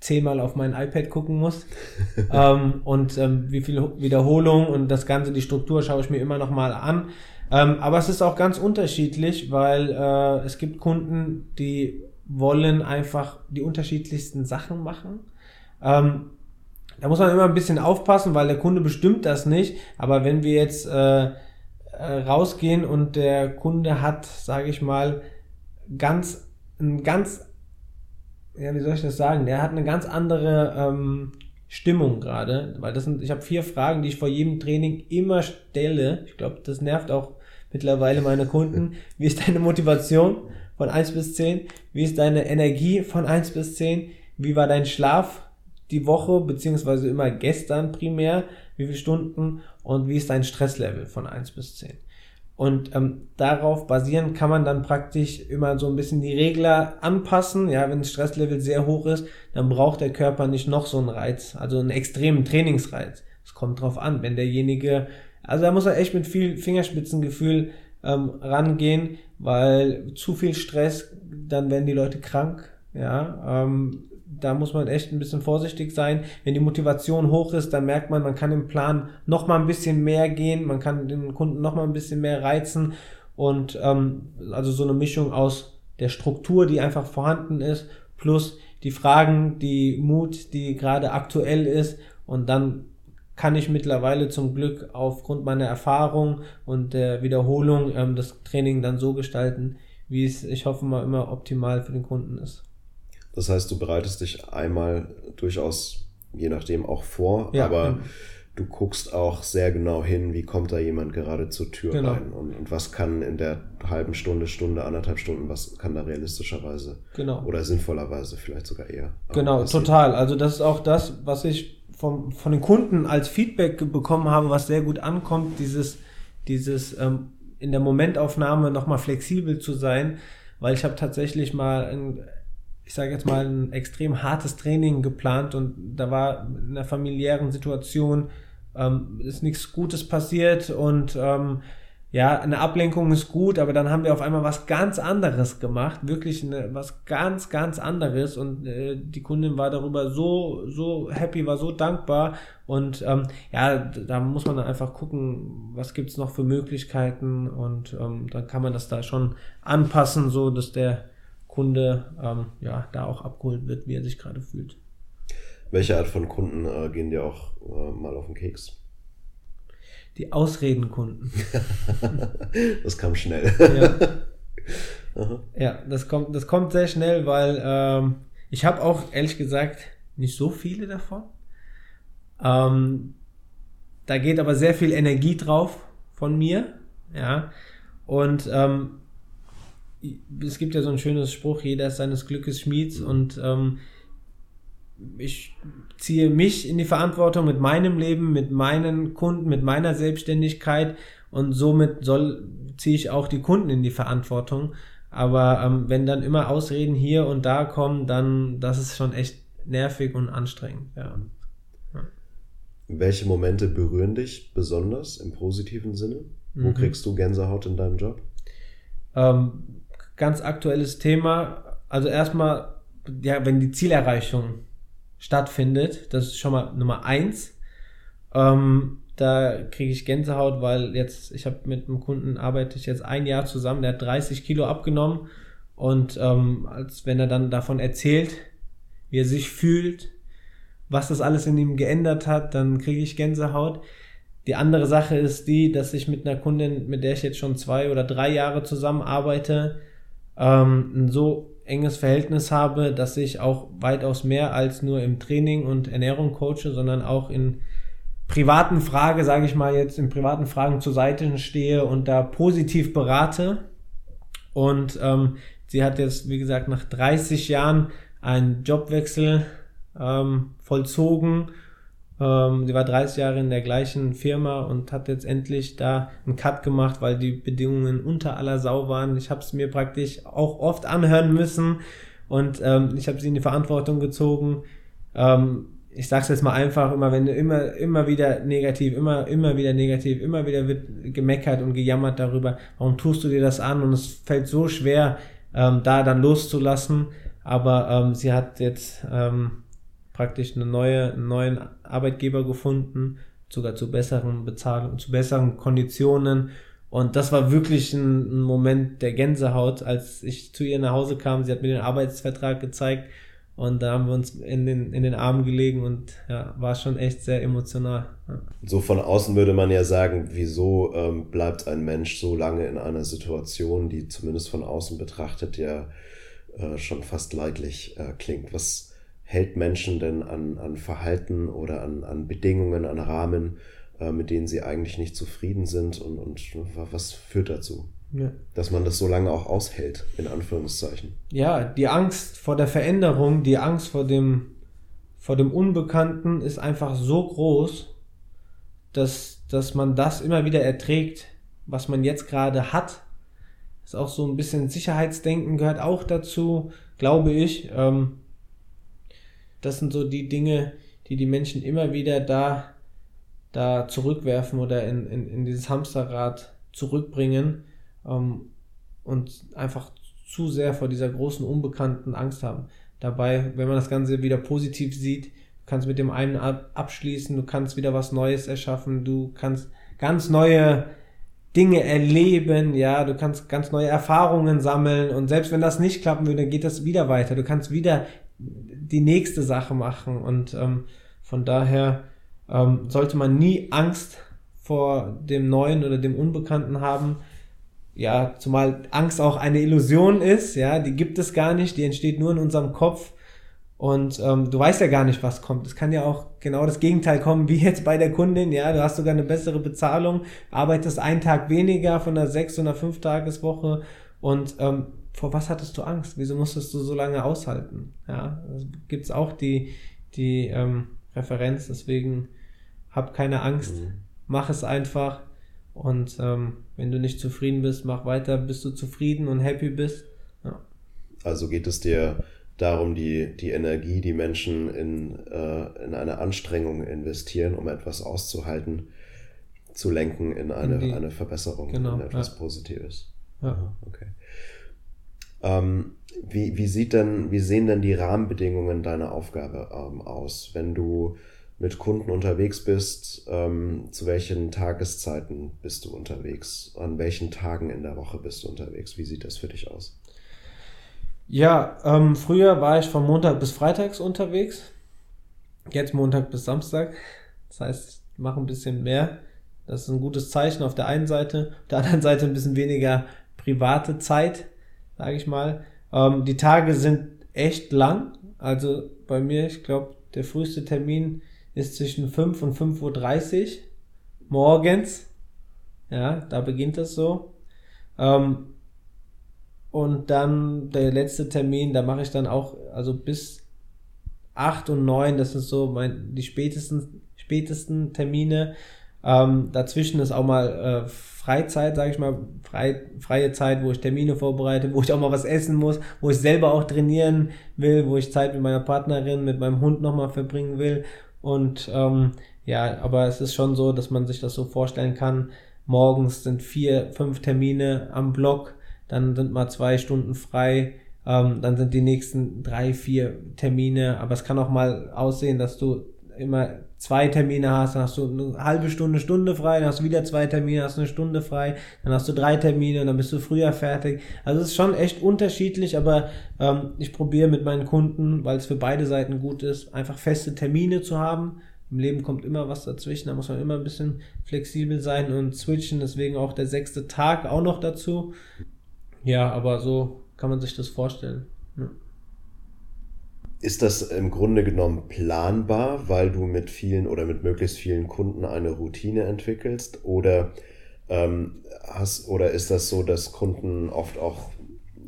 zehnmal auf mein iPad gucken muss ähm, und ähm, wie viel Wiederholung und das Ganze, die Struktur schaue ich mir immer nochmal an. Ähm, aber es ist auch ganz unterschiedlich, weil äh, es gibt Kunden, die wollen einfach die unterschiedlichsten Sachen machen. Ähm, da muss man immer ein bisschen aufpassen, weil der Kunde bestimmt das nicht. Aber wenn wir jetzt äh, äh, rausgehen und der Kunde hat, sage ich mal, ganz ein ganz, ja, wie soll ich das sagen? Der hat eine ganz andere ähm, Stimmung gerade, weil das sind, ich habe vier Fragen, die ich vor jedem Training immer stelle. Ich glaube, das nervt auch mittlerweile meine Kunden. Wie ist deine Motivation von 1 bis 10? Wie ist deine Energie von 1 bis 10? Wie war dein Schlaf die Woche, beziehungsweise immer gestern primär, wie viele Stunden und wie ist dein Stresslevel von 1 bis 10. Und ähm, darauf basierend kann man dann praktisch immer so ein bisschen die Regler anpassen. Ja, wenn das Stresslevel sehr hoch ist, dann braucht der Körper nicht noch so einen Reiz, also einen extremen Trainingsreiz. Es kommt drauf an, wenn derjenige, also da muss er echt mit viel Fingerspitzengefühl ähm, rangehen, weil zu viel Stress, dann werden die Leute krank. Ja, ähm, da muss man echt ein bisschen vorsichtig sein. Wenn die Motivation hoch ist, dann merkt man, man kann im Plan noch mal ein bisschen mehr gehen, man kann den Kunden noch mal ein bisschen mehr reizen und ähm, also so eine Mischung aus der Struktur, die einfach vorhanden ist, plus die Fragen, die Mut, die gerade aktuell ist und dann kann ich mittlerweile zum Glück aufgrund meiner Erfahrung und der Wiederholung ähm, das Training dann so gestalten, wie es, ich hoffe mal, immer optimal für den Kunden ist. Das heißt, du bereitest dich einmal durchaus, je nachdem, auch vor, ja, aber ja. du guckst auch sehr genau hin, wie kommt da jemand gerade zur Tür genau. rein und, und, was kann in der halben Stunde, Stunde, anderthalb Stunden, was kann da realistischerweise genau. oder sinnvollerweise vielleicht sogar eher. Genau, total. Also das ist auch das, was ich vom, von den Kunden als Feedback bekommen habe, was sehr gut ankommt, dieses, dieses ähm, in der Momentaufnahme nochmal flexibel zu sein, weil ich habe tatsächlich mal ein ich sage jetzt mal, ein extrem hartes Training geplant und da war in einer familiären Situation ähm, ist nichts Gutes passiert und ähm, ja, eine Ablenkung ist gut, aber dann haben wir auf einmal was ganz anderes gemacht, wirklich eine, was ganz, ganz anderes und äh, die Kundin war darüber so, so happy, war so dankbar und ähm, ja, da muss man dann einfach gucken, was gibt's noch für Möglichkeiten und ähm, dann kann man das da schon anpassen, so dass der Kunde ähm, ja, da auch abgeholt wird, wie er sich gerade fühlt. Welche Art von Kunden äh, gehen dir auch äh, mal auf den Keks? Die Ausredenkunden. das kam schnell. ja. ja, das kommt, das kommt sehr schnell, weil ähm, ich habe auch ehrlich gesagt nicht so viele davon. Ähm, da geht aber sehr viel Energie drauf von mir. Ja. Und ähm, es gibt ja so ein schönes Spruch, jeder ist seines Glückes Schmieds und ähm, ich ziehe mich in die Verantwortung mit meinem Leben, mit meinen Kunden, mit meiner Selbstständigkeit und somit soll, ziehe ich auch die Kunden in die Verantwortung. Aber ähm, wenn dann immer Ausreden hier und da kommen, dann das ist schon echt nervig und anstrengend. Ja. ja. Welche Momente berühren dich besonders im positiven Sinne? Wo mhm. kriegst du Gänsehaut in deinem Job? Ähm, ganz aktuelles Thema. Also erstmal, ja, wenn die Zielerreichung stattfindet, das ist schon mal Nummer eins. Ähm, da kriege ich Gänsehaut, weil jetzt, ich habe mit einem Kunden arbeite ich jetzt ein Jahr zusammen, der hat 30 Kilo abgenommen und ähm, als wenn er dann davon erzählt, wie er sich fühlt, was das alles in ihm geändert hat, dann kriege ich Gänsehaut. Die andere Sache ist die, dass ich mit einer Kundin, mit der ich jetzt schon zwei oder drei Jahre zusammenarbeite, ähm, ein so enges Verhältnis habe, dass ich auch weitaus mehr als nur im Training und Ernährung coache, sondern auch in privaten Frage, sage ich mal jetzt, in privaten Fragen zur Seite stehe und da positiv berate. Und ähm, sie hat jetzt, wie gesagt, nach 30 Jahren einen Jobwechsel ähm, vollzogen. Ähm, sie war 30 Jahre in der gleichen Firma und hat jetzt endlich da einen Cut gemacht, weil die Bedingungen unter aller Sau waren. Ich habe es mir praktisch auch oft anhören müssen und ähm, ich habe sie in die Verantwortung gezogen. Ähm, ich sag's jetzt mal einfach, immer wenn du immer, immer wieder negativ, immer, immer wieder negativ, immer wieder wird gemeckert und gejammert darüber, warum tust du dir das an? Und es fällt so schwer, ähm, da dann loszulassen. Aber ähm, sie hat jetzt ähm, praktisch eine neue, einen neuen Arbeitgeber gefunden, sogar zu besseren Bezahlungen, zu besseren Konditionen. Und das war wirklich ein, Moment der Gänsehaut, als ich zu ihr nach Hause kam. Sie hat mir den Arbeitsvertrag gezeigt und da haben wir uns in den, in den Armen gelegen und ja, war schon echt sehr emotional. So von außen würde man ja sagen, wieso ähm, bleibt ein Mensch so lange in einer Situation, die zumindest von außen betrachtet ja äh, schon fast leidlich äh, klingt. Was, hält Menschen denn an, an Verhalten oder an, an Bedingungen, an Rahmen, äh, mit denen sie eigentlich nicht zufrieden sind und, und was führt dazu? Ja. Dass man das so lange auch aushält, in Anführungszeichen. Ja, die Angst vor der Veränderung, die Angst vor dem, vor dem Unbekannten ist einfach so groß, dass, dass man das immer wieder erträgt, was man jetzt gerade hat. Ist auch so ein bisschen Sicherheitsdenken gehört auch dazu, glaube ich. Ähm, das sind so die Dinge, die die Menschen immer wieder da, da zurückwerfen oder in, in, in dieses Hamsterrad zurückbringen ähm, und einfach zu sehr vor dieser großen Unbekannten Angst haben. Dabei, wenn man das Ganze wieder positiv sieht, du kannst mit dem einen abschließen, du kannst wieder was Neues erschaffen, du kannst ganz neue Dinge erleben, ja, du kannst ganz neue Erfahrungen sammeln und selbst wenn das nicht klappen würde, geht das wieder weiter. Du kannst wieder die nächste Sache machen. Und ähm, von daher ähm, sollte man nie Angst vor dem Neuen oder dem Unbekannten haben. Ja, zumal Angst auch eine Illusion ist, ja, die gibt es gar nicht, die entsteht nur in unserem Kopf. Und ähm, du weißt ja gar nicht, was kommt. Es kann ja auch genau das Gegenteil kommen, wie jetzt bei der Kundin. Ja, du hast sogar eine bessere Bezahlung, arbeitest einen Tag weniger von einer sechs oder fünf Tageswoche und ähm, vor was hattest du Angst? Wieso musstest du so lange aushalten? Ja, gibt es auch die, die ähm, Referenz, deswegen hab keine Angst, mhm. mach es einfach und ähm, wenn du nicht zufrieden bist, mach weiter, bis du zufrieden und happy bist. Ja. Also geht es dir darum, die, die Energie, die Menschen in, äh, in eine Anstrengung investieren, um etwas auszuhalten, zu lenken in eine, in die, eine Verbesserung, genau, in etwas ja. Positives. Ja. Okay. Ähm, wie, wie, sieht denn, wie sehen denn die Rahmenbedingungen deiner Aufgabe ähm, aus, wenn du mit Kunden unterwegs bist? Ähm, zu welchen Tageszeiten bist du unterwegs? An welchen Tagen in der Woche bist du unterwegs? Wie sieht das für dich aus? Ja, ähm, früher war ich von Montag bis Freitags unterwegs. Jetzt Montag bis Samstag. Das heißt, mache ein bisschen mehr. Das ist ein gutes Zeichen auf der einen Seite. Auf der anderen Seite ein bisschen weniger private Zeit sage ich mal. Ähm, die Tage sind echt lang. Also bei mir, ich glaube, der früheste Termin ist zwischen 5 und 5.30 Uhr morgens. Ja, da beginnt das so. Ähm, und dann der letzte Termin, da mache ich dann auch, also bis 8 und 9, das ist so mein, die spätesten, spätesten Termine. Ähm, dazwischen ist auch mal äh, Freizeit, sage ich mal, frei, freie Zeit, wo ich Termine vorbereite, wo ich auch mal was essen muss, wo ich selber auch trainieren will, wo ich Zeit mit meiner Partnerin, mit meinem Hund nochmal verbringen will. Und ähm, ja, aber es ist schon so, dass man sich das so vorstellen kann. Morgens sind vier, fünf Termine am Block, dann sind mal zwei Stunden frei, ähm, dann sind die nächsten drei, vier Termine. Aber es kann auch mal aussehen, dass du immer zwei Termine hast, dann hast du eine halbe Stunde, Stunde frei, dann hast du wieder zwei Termine, hast eine Stunde frei, dann hast du drei Termine und dann bist du früher fertig. Also es ist schon echt unterschiedlich, aber ähm, ich probiere mit meinen Kunden, weil es für beide Seiten gut ist, einfach feste Termine zu haben. Im Leben kommt immer was dazwischen, da muss man immer ein bisschen flexibel sein und switchen, deswegen auch der sechste Tag auch noch dazu. Ja, aber so kann man sich das vorstellen. Ist das im Grunde genommen planbar, weil du mit vielen oder mit möglichst vielen Kunden eine Routine entwickelst? Oder, ähm, hast, oder ist das so, dass Kunden oft auch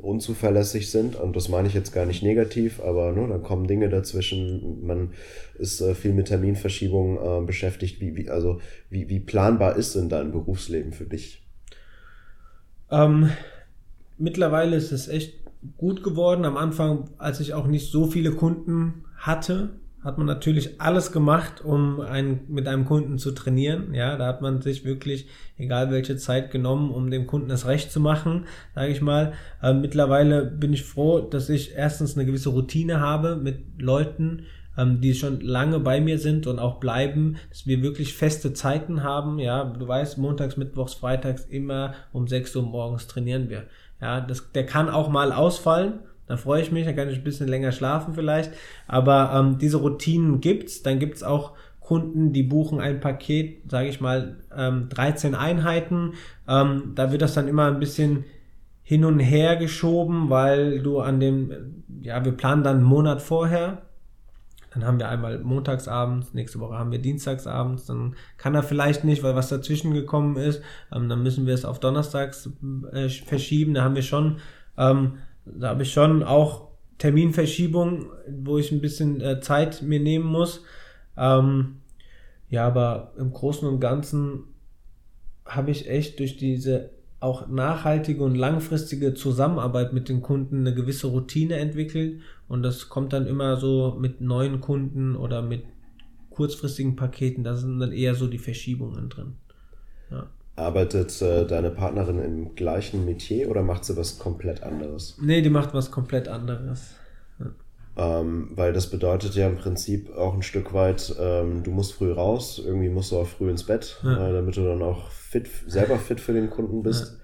unzuverlässig sind? Und das meine ich jetzt gar nicht negativ, aber ne, dann kommen Dinge dazwischen. Man ist äh, viel mit Terminverschiebungen äh, beschäftigt. Wie, wie, also, wie, wie planbar ist denn dein Berufsleben für dich? Ähm, mittlerweile ist es echt gut geworden. Am Anfang, als ich auch nicht so viele Kunden hatte, hat man natürlich alles gemacht, um einen, mit einem Kunden zu trainieren. Ja, da hat man sich wirklich, egal welche Zeit genommen, um dem Kunden das Recht zu machen, sage ich mal. Äh, mittlerweile bin ich froh, dass ich erstens eine gewisse Routine habe mit Leuten, ähm, die schon lange bei mir sind und auch bleiben, dass wir wirklich feste Zeiten haben. Ja, du weißt, montags, mittwochs, freitags immer um 6 Uhr morgens trainieren wir. Ja, das, der kann auch mal ausfallen. Da freue ich mich, da kann ich ein bisschen länger schlafen vielleicht. Aber ähm, diese Routinen gibt's. Dann gibt's auch Kunden, die buchen ein Paket, sage ich mal, ähm, 13 Einheiten. Ähm, da wird das dann immer ein bisschen hin und her geschoben, weil du an dem, ja, wir planen dann einen Monat vorher dann haben wir einmal montagsabends, nächste Woche haben wir dienstagsabends, dann kann er vielleicht nicht, weil was dazwischen gekommen ist. Ähm, dann müssen wir es auf donnerstags äh, verschieben. Da haben wir schon, ähm, da habe ich schon auch Terminverschiebung, wo ich ein bisschen äh, Zeit mir nehmen muss. Ähm, ja, aber im Großen und Ganzen habe ich echt durch diese auch nachhaltige und langfristige Zusammenarbeit mit den Kunden eine gewisse Routine entwickelt und das kommt dann immer so mit neuen Kunden oder mit kurzfristigen Paketen, da sind dann eher so die Verschiebungen drin. Ja. Arbeitet äh, deine Partnerin im gleichen Metier oder macht sie was komplett anderes? Nee, die macht was komplett anderes. Ähm, weil das bedeutet ja im Prinzip auch ein Stück weit, ähm, du musst früh raus, irgendwie musst du auch früh ins Bett, ja. äh, damit du dann auch fit, selber fit für den Kunden bist.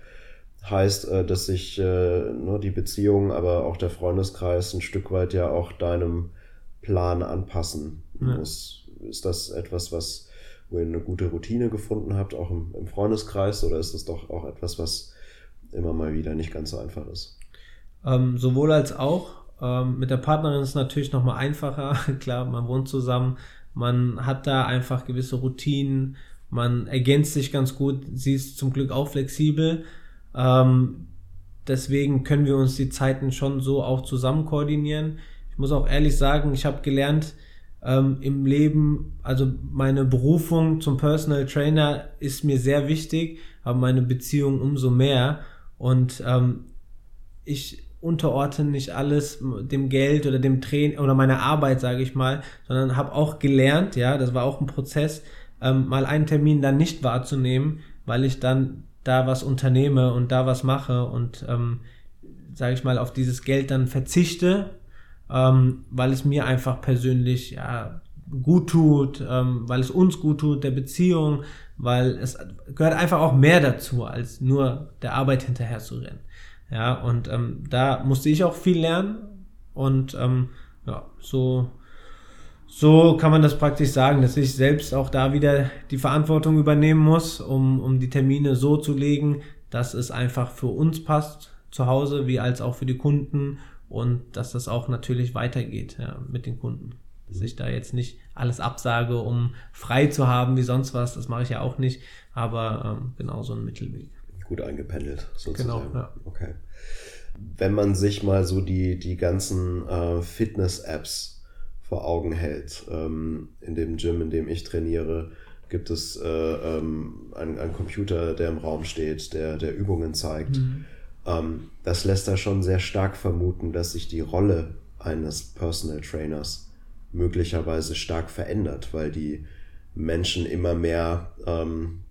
Ja. Heißt, äh, dass sich äh, nur die Beziehung, aber auch der Freundeskreis ein Stück weit ja auch deinem Plan anpassen ja. muss. Ist das etwas, was wo ihr eine gute Routine gefunden habt, auch im, im Freundeskreis, oder ist das doch auch etwas, was immer mal wieder nicht ganz so einfach ist? Ähm, sowohl als auch. Ähm, mit der Partnerin ist es natürlich nochmal einfacher. Klar, man wohnt zusammen, man hat da einfach gewisse Routinen, man ergänzt sich ganz gut. Sie ist zum Glück auch flexibel. Ähm, deswegen können wir uns die Zeiten schon so auch zusammen koordinieren. Ich muss auch ehrlich sagen, ich habe gelernt ähm, im Leben, also meine Berufung zum Personal Trainer ist mir sehr wichtig, aber meine Beziehung umso mehr. Und ähm, ich unterordne nicht alles dem Geld oder dem Training oder meiner Arbeit, sage ich mal, sondern habe auch gelernt, ja, das war auch ein Prozess, ähm, mal einen Termin dann nicht wahrzunehmen, weil ich dann da was unternehme und da was mache und, ähm, sage ich mal, auf dieses Geld dann verzichte, ähm, weil es mir einfach persönlich ja, gut tut, ähm, weil es uns gut tut, der Beziehung, weil es gehört einfach auch mehr dazu, als nur der Arbeit hinterher zu rennen. Ja, und ähm, da musste ich auch viel lernen und ähm, ja, so so kann man das praktisch sagen, dass ich selbst auch da wieder die Verantwortung übernehmen muss, um, um die Termine so zu legen, dass es einfach für uns passt zu Hause, wie als auch für die Kunden und dass das auch natürlich weitergeht ja, mit den Kunden. Dass ich da jetzt nicht alles absage, um frei zu haben wie sonst was, das mache ich ja auch nicht, aber ähm, genau so ein Mittelweg. Gut eingependelt, sozusagen. Genau, ja. Okay. Wenn man sich mal so die, die ganzen äh, Fitness-Apps vor Augen hält. Ähm, in dem Gym, in dem ich trainiere, gibt es äh, ähm, einen, einen, Computer, der im Raum steht, der, der Übungen zeigt. Mhm. Ähm, das lässt da schon sehr stark vermuten, dass sich die Rolle eines Personal Trainers möglicherweise stark verändert, weil die Menschen immer mehr, ähm,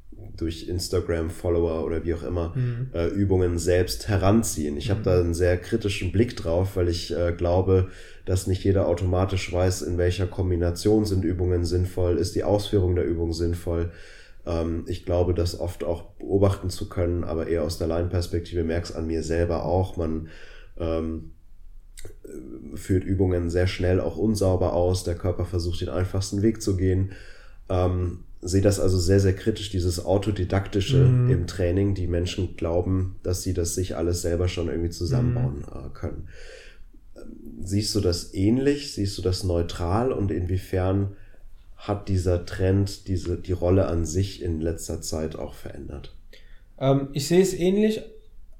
durch Instagram-Follower oder wie auch immer mhm. äh, Übungen selbst heranziehen. Ich mhm. habe da einen sehr kritischen Blick drauf, weil ich äh, glaube, dass nicht jeder automatisch weiß, in welcher Kombination sind Übungen sinnvoll, ist die Ausführung der Übung sinnvoll. Ähm, ich glaube, das oft auch beobachten zu können, aber eher aus der Laienperspektive merk's an mir selber auch. Man ähm, führt Übungen sehr schnell auch unsauber aus. Der Körper versucht den einfachsten Weg zu gehen. Ähm, sehe das also sehr, sehr kritisch, dieses Autodidaktische mhm. im Training. Die Menschen glauben, dass sie das sich alles selber schon irgendwie zusammenbauen mhm. äh, können. Siehst du das ähnlich? Siehst du das neutral? Und inwiefern hat dieser Trend diese, die Rolle an sich in letzter Zeit auch verändert? Ähm, ich sehe es ähnlich,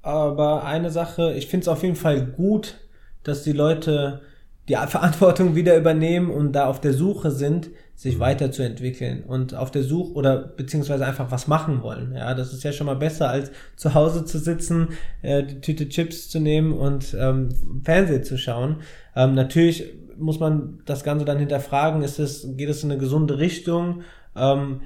aber eine Sache, ich finde es auf jeden Fall gut, dass die Leute die Verantwortung wieder übernehmen und da auf der Suche sind, sich weiterzuentwickeln und auf der Suche oder beziehungsweise einfach was machen wollen. Ja, das ist ja schon mal besser, als zu Hause zu sitzen, äh, die Tüte Chips zu nehmen und ähm, Fernsehen zu schauen. Ähm, natürlich muss man das Ganze dann hinterfragen, ist es, geht es in eine gesunde Richtung? Ähm,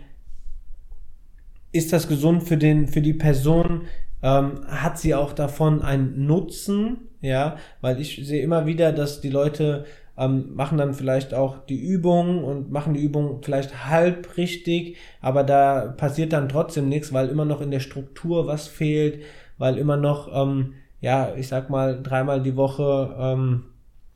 ist das gesund für den, für die Person? Ähm, hat sie auch davon einen Nutzen? Ja, weil ich sehe immer wieder, dass die Leute ähm, machen dann vielleicht auch die Übung und machen die Übung vielleicht halb richtig, aber da passiert dann trotzdem nichts, weil immer noch in der Struktur was fehlt, weil immer noch, ähm, ja, ich sag mal, dreimal die Woche ähm,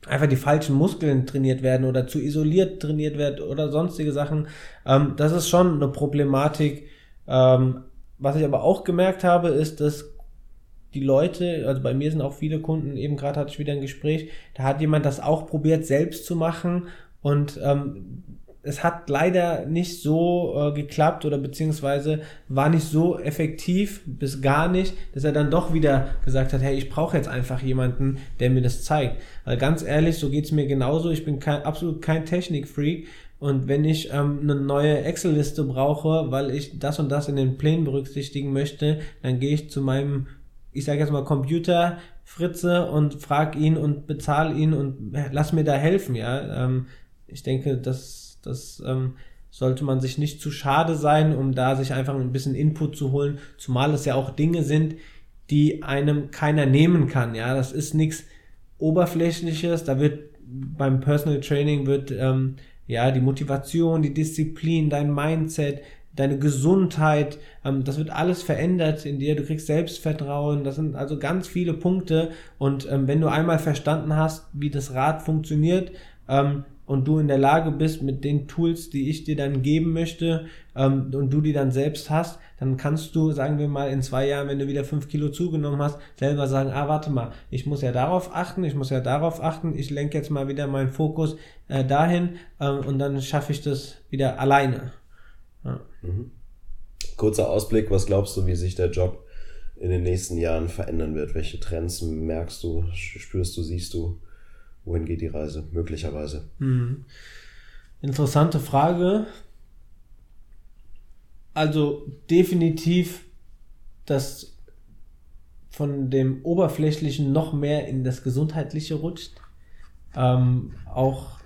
einfach die falschen Muskeln trainiert werden oder zu isoliert trainiert werden oder sonstige Sachen. Ähm, das ist schon eine Problematik. Ähm, was ich aber auch gemerkt habe, ist, dass die Leute, also bei mir sind auch viele Kunden, eben gerade hatte ich wieder ein Gespräch, da hat jemand das auch probiert selbst zu machen und ähm, es hat leider nicht so äh, geklappt oder beziehungsweise war nicht so effektiv bis gar nicht, dass er dann doch wieder gesagt hat, hey, ich brauche jetzt einfach jemanden, der mir das zeigt. Weil ganz ehrlich, so geht's mir genauso. Ich bin kein, absolut kein Technikfreak. Und wenn ich ähm, eine neue Excel-Liste brauche, weil ich das und das in den Plänen berücksichtigen möchte, dann gehe ich zu meinem ich sage jetzt mal Computer Fritze und frag ihn und bezahl ihn und lass mir da helfen, ja. Ähm, ich denke, das, das ähm, sollte man sich nicht zu schade sein, um da sich einfach ein bisschen Input zu holen, zumal es ja auch Dinge sind, die einem keiner nehmen kann, ja. Das ist nichts Oberflächliches, da wird beim Personal Training wird ähm, ja die Motivation, die Disziplin, dein Mindset, deine Gesundheit, ähm, das wird alles verändert in dir, du kriegst Selbstvertrauen, das sind also ganz viele Punkte und ähm, wenn du einmal verstanden hast, wie das Rad funktioniert ähm, und du in der Lage bist mit den Tools, die ich dir dann geben möchte ähm, und du die dann selbst hast, dann kannst du, sagen wir mal, in zwei Jahren, wenn du wieder fünf Kilo zugenommen hast, selber sagen, ah, warte mal, ich muss ja darauf achten, ich muss ja darauf achten, ich lenke jetzt mal wieder meinen Fokus äh, dahin äh, und dann schaffe ich das wieder alleine. Ja. Mhm. Kurzer Ausblick, was glaubst du, wie sich der Job in den nächsten Jahren verändern wird? Welche Trends merkst du, spürst du, siehst du? Wohin geht die Reise möglicherweise? Mhm. Interessante Frage. Also definitiv, dass von dem Oberflächlichen noch mehr in das Gesundheitliche rutscht. Ähm, auch,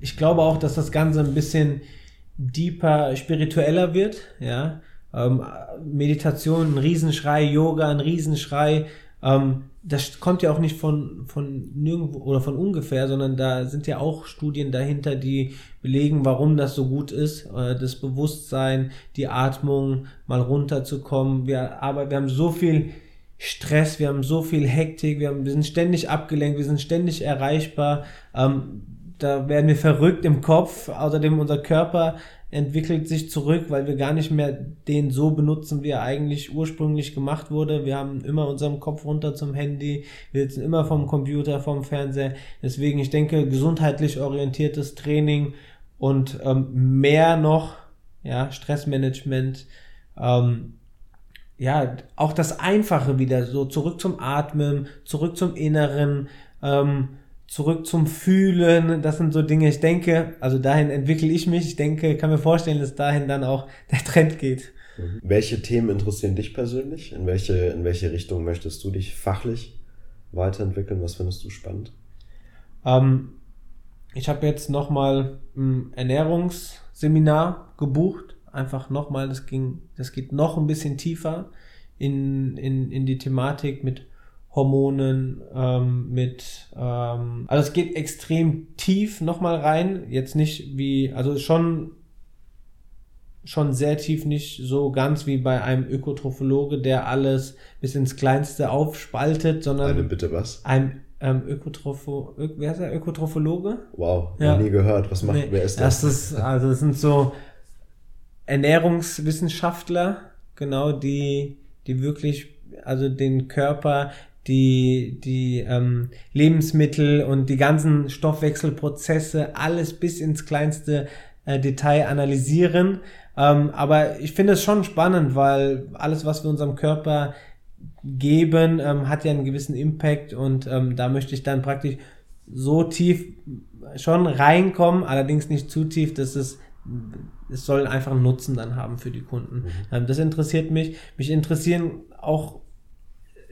ich glaube auch, dass das Ganze ein bisschen deeper, spiritueller wird, ja. Ähm, Meditation, ein Riesenschrei, Yoga, ein Riesenschrei. Ähm, das kommt ja auch nicht von, von nirgendwo oder von ungefähr, sondern da sind ja auch Studien dahinter, die belegen, warum das so gut ist. Äh, das Bewusstsein, die Atmung, mal runterzukommen. Wir, aber wir haben so viel Stress, wir haben so viel Hektik, wir, haben, wir sind ständig abgelenkt, wir sind ständig erreichbar. Ähm, da werden wir verrückt im Kopf. Außerdem unser Körper entwickelt sich zurück, weil wir gar nicht mehr den so benutzen, wie er eigentlich ursprünglich gemacht wurde. Wir haben immer unseren Kopf runter zum Handy, wir sitzen immer vom Computer, vom Fernseher. Deswegen, ich denke, gesundheitlich orientiertes Training und ähm, mehr noch, ja, Stressmanagement, ähm, ja, auch das Einfache wieder, so zurück zum Atmen, zurück zum Inneren, ähm, zurück zum Fühlen, das sind so Dinge, ich denke, also dahin entwickle ich mich, ich denke, kann mir vorstellen, dass dahin dann auch der Trend geht. Mhm. Welche Themen interessieren dich persönlich? In welche, in welche Richtung möchtest du dich fachlich weiterentwickeln? Was findest du spannend? Ähm, ich habe jetzt nochmal ein Ernährungsseminar gebucht, einfach nochmal, das ging, das geht noch ein bisschen tiefer in, in, in die Thematik mit Hormonen, ähm, mit, ähm, also es geht extrem tief nochmal rein, jetzt nicht wie, also schon, schon sehr tief, nicht so ganz wie bei einem Ökotrophologe, der alles bis ins Kleinste aufspaltet, sondern. Eine bitte was? Ein ähm, Ökotropho, Ö, wer ist der? Ökotrophologe? Wow, ja. nie gehört. Was macht, nee, wer ist das? Das ist, also das sind so Ernährungswissenschaftler, genau, die, die wirklich, also den Körper, die, die ähm, Lebensmittel und die ganzen Stoffwechselprozesse, alles bis ins kleinste äh, Detail analysieren. Ähm, aber ich finde es schon spannend, weil alles, was wir unserem Körper geben, ähm, hat ja einen gewissen Impact und ähm, da möchte ich dann praktisch so tief schon reinkommen, allerdings nicht zu tief, dass es es soll einfach einen Nutzen dann haben für die Kunden. Mhm. Ähm, das interessiert mich. Mich interessieren auch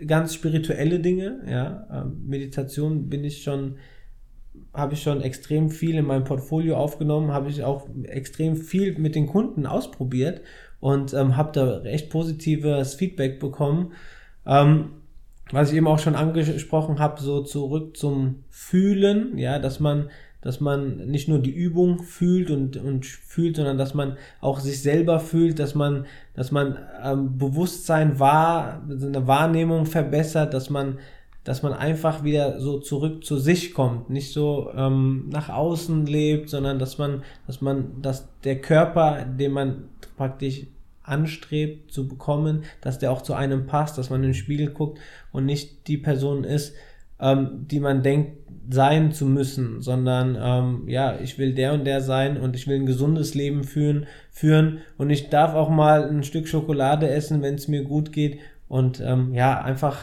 ganz spirituelle Dinge, ja. Ähm, Meditation bin ich schon, habe ich schon extrem viel in meinem Portfolio aufgenommen, habe ich auch extrem viel mit den Kunden ausprobiert und ähm, habe da recht positives Feedback bekommen. Ähm, was ich eben auch schon angesprochen habe, so zurück zum Fühlen, ja, dass man, dass man nicht nur die Übung fühlt und, und fühlt, sondern dass man auch sich selber fühlt, dass man, dass man ähm, Bewusstsein wahr, eine Wahrnehmung verbessert, dass man, dass man einfach wieder so zurück zu sich kommt, nicht so ähm, nach außen lebt, sondern dass man, dass man, dass der Körper, den man praktisch anstrebt zu bekommen, dass der auch zu einem passt, dass man in den Spiegel guckt und nicht die Person ist, ähm, die man denkt sein zu müssen, sondern ähm, ja, ich will der und der sein und ich will ein gesundes Leben führen, führen und ich darf auch mal ein Stück Schokolade essen, wenn es mir gut geht und ähm, ja, einfach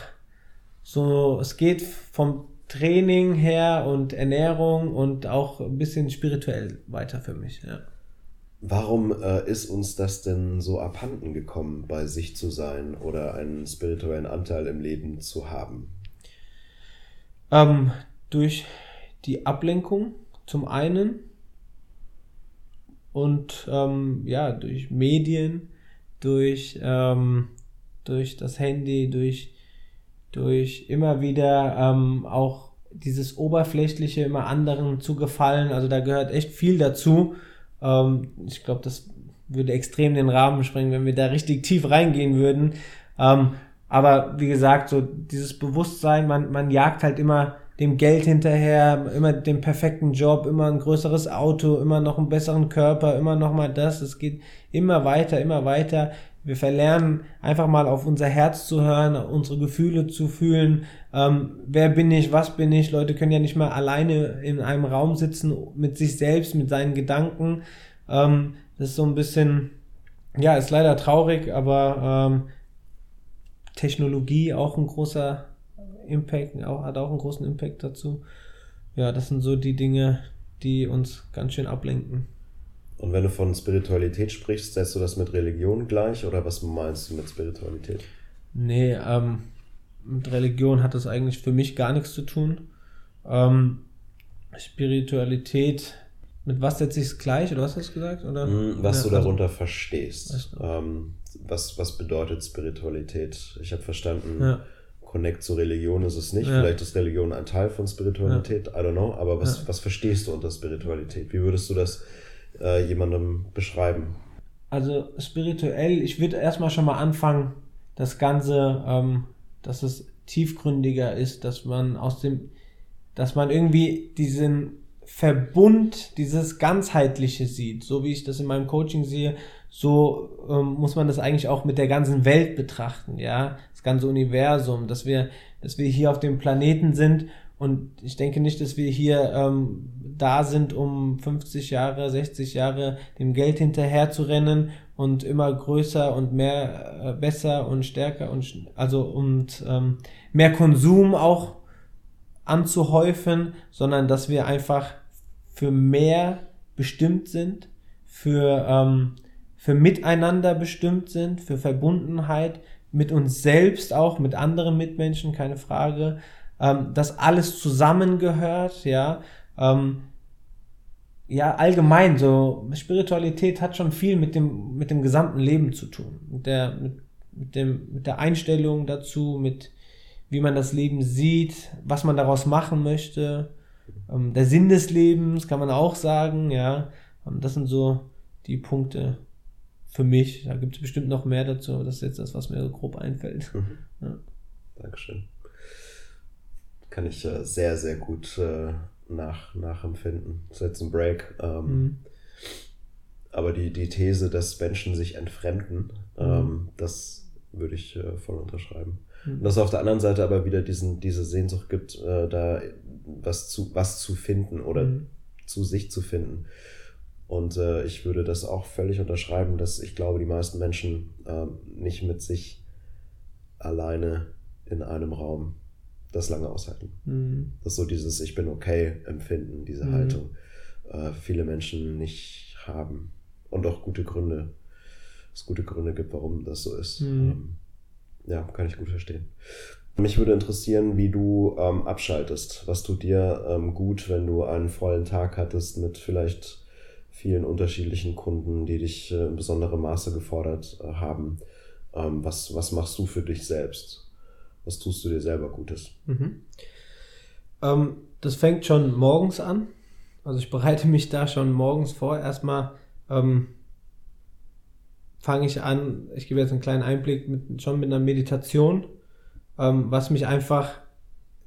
so, es geht vom Training her und Ernährung und auch ein bisschen spirituell weiter für mich, ja. Warum äh, ist uns das denn so abhanden gekommen, bei sich zu sein oder einen spirituellen Anteil im Leben zu haben? Ähm, durch die Ablenkung zum einen und ähm, ja, durch Medien, durch, ähm, durch das Handy, durch, durch immer wieder ähm, auch dieses Oberflächliche, immer anderen zu gefallen. Also da gehört echt viel dazu ähm, ich glaube, das würde extrem den Rahmen sprengen, wenn wir da richtig tief reingehen würden. Ähm, aber wie gesagt, so dieses Bewusstsein, man, man jagt halt immer dem Geld hinterher, immer den perfekten Job, immer ein größeres Auto, immer noch einen besseren Körper, immer noch mal das. Es geht immer weiter, immer weiter. Wir verlernen einfach mal auf unser Herz zu hören, unsere Gefühle zu fühlen. Ähm, wer bin ich, was bin ich? Leute können ja nicht mal alleine in einem Raum sitzen mit sich selbst, mit seinen Gedanken. Ähm, das ist so ein bisschen, ja, ist leider traurig, aber ähm, Technologie auch ein großer Impact, auch, hat auch einen großen Impact dazu. Ja, das sind so die Dinge, die uns ganz schön ablenken. Und wenn du von Spiritualität sprichst, setzt du das mit Religion gleich oder was meinst du mit Spiritualität? Nee, ähm, mit Religion hat das eigentlich für mich gar nichts zu tun. Ähm, Spiritualität, mit was setze ich es gleich oder was hast du gesagt? Oder? Hm, was ja, du also darunter also, verstehst. Ähm, was, was bedeutet Spiritualität? Ich habe verstanden, ja. Connect zur Religion ist es nicht. Ja. Vielleicht ist Religion ein Teil von Spiritualität, I don't know. Aber was, was verstehst du unter Spiritualität? Wie würdest du das äh, jemandem beschreiben? Also spirituell, ich würde erstmal schon mal anfangen, das Ganze, ähm, dass es tiefgründiger ist, dass man aus dem, dass man irgendwie diesen Verbund, dieses ganzheitliche sieht, so wie ich das in meinem Coaching sehe, so ähm, muss man das eigentlich auch mit der ganzen Welt betrachten, ja, das ganze Universum, dass wir, dass wir hier auf dem Planeten sind. Und ich denke nicht, dass wir hier ähm, da sind, um 50 Jahre, 60 Jahre dem Geld hinterher zu rennen und immer größer und mehr, äh, besser und stärker und also und ähm, mehr Konsum auch anzuhäufen, sondern dass wir einfach für mehr bestimmt sind, für, ähm, für Miteinander bestimmt sind, für Verbundenheit mit uns selbst auch, mit anderen Mitmenschen, keine Frage, ähm, dass alles zusammengehört, ja, ähm, ja, allgemein, so Spiritualität hat schon viel mit dem, mit dem gesamten Leben zu tun. Mit der, mit, mit dem, mit der Einstellung dazu, mit wie man das Leben sieht, was man daraus machen möchte. Ähm, der Sinn des Lebens kann man auch sagen, ja. Ähm, das sind so die Punkte für mich. Da gibt es bestimmt noch mehr dazu, aber das ist jetzt das, was mir so grob einfällt. Mhm. Ja. Dankeschön. Kann ich äh, sehr, sehr gut äh, nach, nachempfinden. Das ist jetzt ein Break. Ähm, mhm. Aber die, die These, dass Menschen sich entfremden, mhm. ähm, das würde ich äh, voll unterschreiben. Mhm. Und dass es auf der anderen Seite aber wieder diesen, diese Sehnsucht gibt, äh, da was zu, was zu finden oder mhm. zu sich zu finden. Und äh, ich würde das auch völlig unterschreiben, dass ich glaube, die meisten Menschen äh, nicht mit sich alleine in einem Raum das lange aushalten. Mhm. Das ist so dieses Ich bin okay empfinden, diese mhm. Haltung. Äh, viele Menschen nicht haben. Und auch gute Gründe. Es gute Gründe gibt, warum das so ist. Mhm. Ähm, ja, kann ich gut verstehen. Mich würde interessieren, wie du ähm, abschaltest. Was tut dir ähm, gut, wenn du einen vollen Tag hattest mit vielleicht vielen unterschiedlichen Kunden, die dich äh, in besonderem Maße gefordert äh, haben. Ähm, was, was machst du für dich selbst? Was tust du dir selber Gutes? Mhm. Ähm, das fängt schon morgens an. Also ich bereite mich da schon morgens vor. Erstmal ähm, fange ich an, ich gebe jetzt einen kleinen Einblick mit, schon mit einer Meditation, ähm, was mich einfach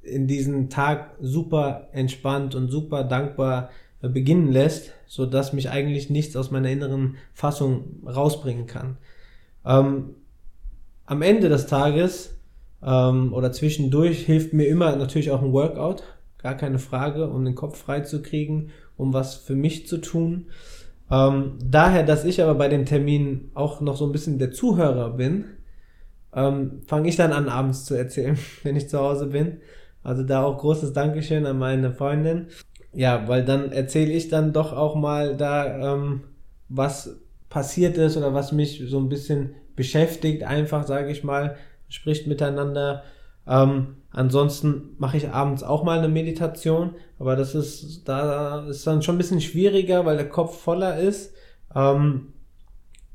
in diesen Tag super entspannt und super dankbar beginnen lässt, so dass mich eigentlich nichts aus meiner inneren Fassung rausbringen kann. Ähm, am Ende des Tages ähm, oder zwischendurch hilft mir immer natürlich auch ein Workout, gar keine Frage, um den Kopf frei zu kriegen, um was für mich zu tun. Ähm, daher, dass ich aber bei den Terminen auch noch so ein bisschen der Zuhörer bin, ähm, fange ich dann an, abends zu erzählen, wenn ich zu Hause bin. Also da auch großes Dankeschön an meine Freundin. Ja, weil dann erzähle ich dann doch auch mal da, ähm, was passiert ist oder was mich so ein bisschen beschäftigt, einfach, sage ich mal, spricht miteinander. Ähm, ansonsten mache ich abends auch mal eine Meditation, aber das ist, da ist dann schon ein bisschen schwieriger, weil der Kopf voller ist. Ähm,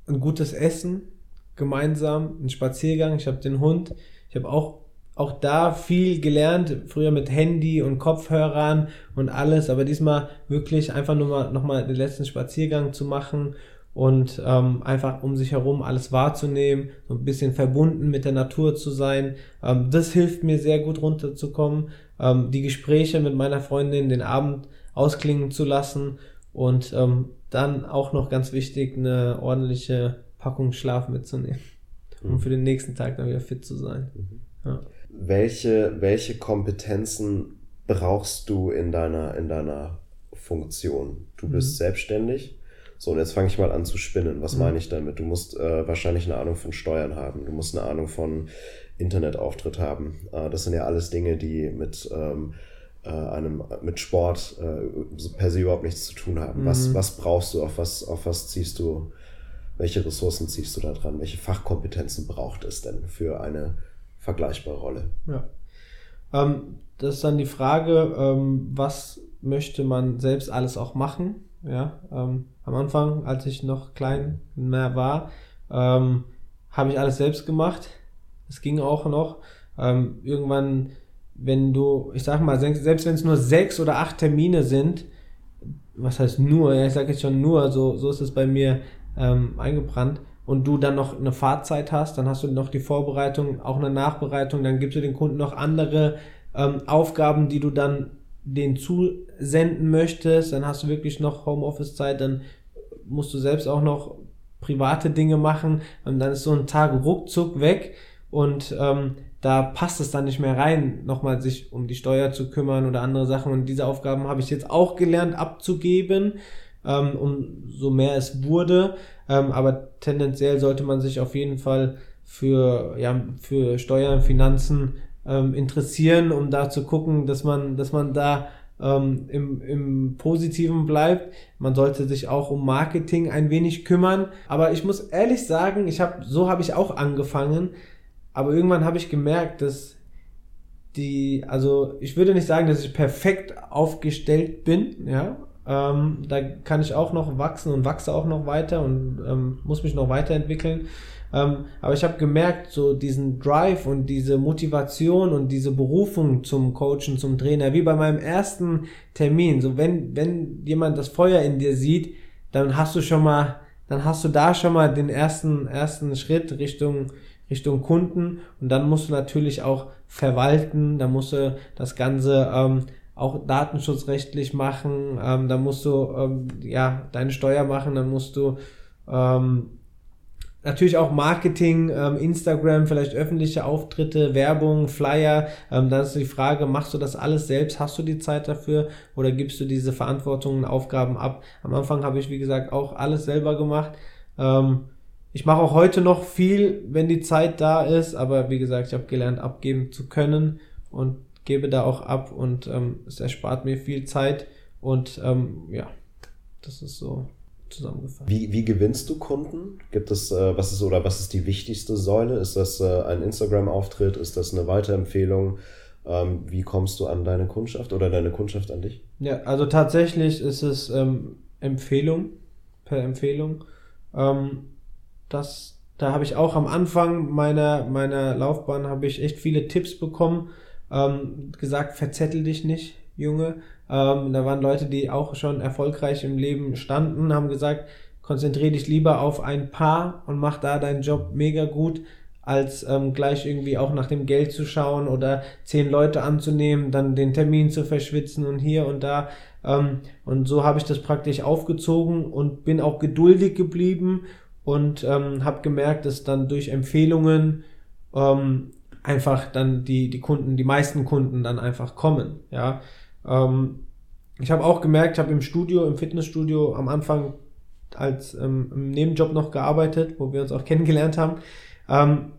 ein gutes Essen gemeinsam, ein Spaziergang. Ich habe den Hund. Ich habe auch auch da viel gelernt, früher mit Handy und Kopfhörern und alles, aber diesmal wirklich einfach nur mal nochmal den letzten Spaziergang zu machen und ähm, einfach um sich herum alles wahrzunehmen, so ein bisschen verbunden mit der Natur zu sein. Ähm, das hilft mir sehr gut runterzukommen, ähm, die Gespräche mit meiner Freundin den Abend ausklingen zu lassen und ähm, dann auch noch ganz wichtig, eine ordentliche Packung Schlaf mitzunehmen, um mhm. für den nächsten Tag dann wieder fit zu sein. Mhm. Ja. Welche, welche Kompetenzen brauchst du in deiner, in deiner Funktion? Du bist mhm. selbstständig so, und jetzt fange ich mal an zu spinnen. Was mhm. meine ich damit? Du musst äh, wahrscheinlich eine Ahnung von Steuern haben. Du musst eine Ahnung von Internetauftritt haben. Äh, das sind ja alles Dinge, die mit ähm, äh, einem mit Sport äh, per se überhaupt nichts zu tun haben. Mhm. Was, was brauchst du? Auf was, auf was ziehst du? Welche Ressourcen ziehst du da dran? Welche Fachkompetenzen braucht es denn für eine vergleichbare Rolle? Ja. Ähm, das ist dann die Frage, ähm, was möchte man selbst alles auch machen? Ja, ähm, am Anfang, als ich noch klein mehr war, ähm, habe ich alles selbst gemacht. Es ging auch noch. Ähm, irgendwann, wenn du, ich sag mal, selbst wenn es nur sechs oder acht Termine sind, was heißt nur, ja, ich sage jetzt schon nur, so, so ist es bei mir ähm, eingebrannt, und du dann noch eine Fahrzeit hast, dann hast du noch die Vorbereitung, auch eine Nachbereitung, dann gibst du den Kunden noch andere ähm, Aufgaben, die du dann den zusenden möchtest, dann hast du wirklich noch Homeoffice-Zeit, dann musst du selbst auch noch private Dinge machen und dann ist so ein Tag ruckzuck weg und ähm, da passt es dann nicht mehr rein, nochmal sich um die Steuer zu kümmern oder andere Sachen. Und diese Aufgaben habe ich jetzt auch gelernt abzugeben, ähm, umso mehr es wurde, ähm, aber tendenziell sollte man sich auf jeden Fall für, ja, für Steuern, Finanzen ähm, interessieren, um da zu gucken, dass man, dass man da ähm, im, im Positiven bleibt. Man sollte sich auch um Marketing ein wenig kümmern. Aber ich muss ehrlich sagen, ich habe, so habe ich auch angefangen. Aber irgendwann habe ich gemerkt, dass die, also ich würde nicht sagen, dass ich perfekt aufgestellt bin, ja, Ähm, da kann ich auch noch wachsen und wachse auch noch weiter und ähm, muss mich noch weiterentwickeln. Ähm, aber ich habe gemerkt, so diesen Drive und diese Motivation und diese Berufung zum Coachen, zum Trainer, wie bei meinem ersten Termin. So wenn, wenn jemand das Feuer in dir sieht, dann hast du schon mal, dann hast du da schon mal den ersten, ersten Schritt Richtung, Richtung Kunden und dann musst du natürlich auch verwalten, da musst du das Ganze ähm, auch datenschutzrechtlich machen, ähm, da musst du ähm, ja deine Steuer machen, dann musst du ähm, Natürlich auch Marketing, ähm, Instagram, vielleicht öffentliche Auftritte, Werbung, Flyer. Ähm, dann ist die Frage, machst du das alles selbst? Hast du die Zeit dafür? Oder gibst du diese Verantwortung und Aufgaben ab? Am Anfang habe ich, wie gesagt, auch alles selber gemacht. Ähm, ich mache auch heute noch viel, wenn die Zeit da ist. Aber wie gesagt, ich habe gelernt, abgeben zu können und gebe da auch ab. Und ähm, es erspart mir viel Zeit. Und ähm, ja, das ist so zusammengefasst. Wie, wie gewinnst du Kunden? Gibt es, äh, was ist oder was ist die wichtigste Säule? Ist das äh, ein Instagram-Auftritt? Ist das eine Weiterempfehlung? Ähm, wie kommst du an deine Kundschaft oder deine Kundschaft an dich? Ja, also tatsächlich ist es ähm, Empfehlung, per Empfehlung. Ähm, das, da habe ich auch am Anfang meiner, meiner Laufbahn habe ich echt viele Tipps bekommen. Ähm, gesagt, verzettel dich nicht, Junge. Ähm, da waren Leute, die auch schon erfolgreich im Leben standen, haben gesagt, konzentriere dich lieber auf ein Paar und mach da deinen Job mega gut, als ähm, gleich irgendwie auch nach dem Geld zu schauen oder zehn Leute anzunehmen, dann den Termin zu verschwitzen und hier und da. Ähm, und so habe ich das praktisch aufgezogen und bin auch geduldig geblieben und ähm, habe gemerkt, dass dann durch Empfehlungen ähm, einfach dann die, die Kunden, die meisten Kunden dann einfach kommen. Ja. Ähm, ich habe auch gemerkt, ich habe im Studio, im Fitnessstudio am Anfang als ähm, im Nebenjob noch gearbeitet, wo wir uns auch kennengelernt haben, ähm,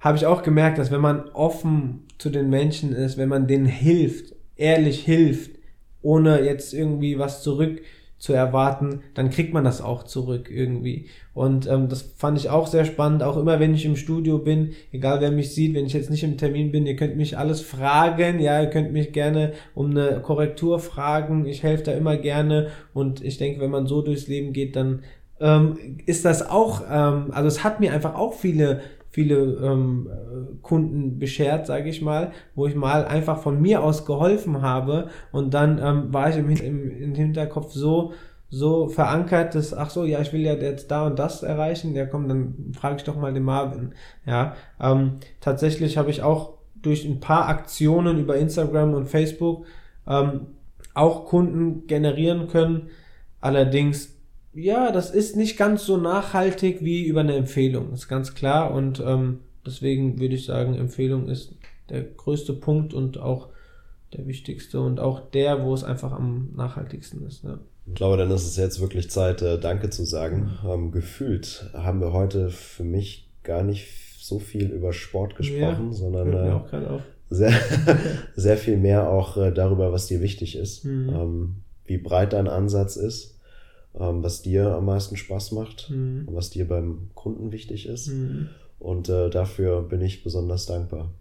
habe ich auch gemerkt, dass wenn man offen zu den Menschen ist, wenn man denen hilft, ehrlich hilft, ohne jetzt irgendwie was zurück zu erwarten, dann kriegt man das auch zurück irgendwie. Und ähm, das fand ich auch sehr spannend, auch immer wenn ich im Studio bin, egal wer mich sieht, wenn ich jetzt nicht im Termin bin, ihr könnt mich alles fragen, ja, ihr könnt mich gerne um eine Korrektur fragen, ich helfe da immer gerne. Und ich denke, wenn man so durchs Leben geht, dann ähm, ist das auch, ähm, also es hat mir einfach auch viele viele ähm, Kunden beschert, sage ich mal, wo ich mal einfach von mir aus geholfen habe und dann ähm, war ich im, im, im Hinterkopf so so verankert, dass ach so, ja, ich will ja jetzt da und das erreichen, ja komm, dann frage ich doch mal den Marvin. Ja, ähm, tatsächlich habe ich auch durch ein paar Aktionen über Instagram und Facebook ähm, auch Kunden generieren können. Allerdings ja, das ist nicht ganz so nachhaltig wie über eine Empfehlung, ist ganz klar. Und ähm, deswegen würde ich sagen, Empfehlung ist der größte Punkt und auch der wichtigste und auch der, wo es einfach am nachhaltigsten ist. Ja. Ich glaube, dann ist es jetzt wirklich Zeit, äh, Danke zu sagen. Ähm, gefühlt haben wir heute für mich gar nicht so viel über Sport gesprochen, ja, sondern äh, sehr, sehr viel mehr auch äh, darüber, was dir wichtig ist, mhm. ähm, wie breit dein Ansatz ist ähm, was dir am meisten Spaß macht mhm. und was dir beim Kunden wichtig ist. Mhm. Und äh, dafür bin ich besonders dankbar.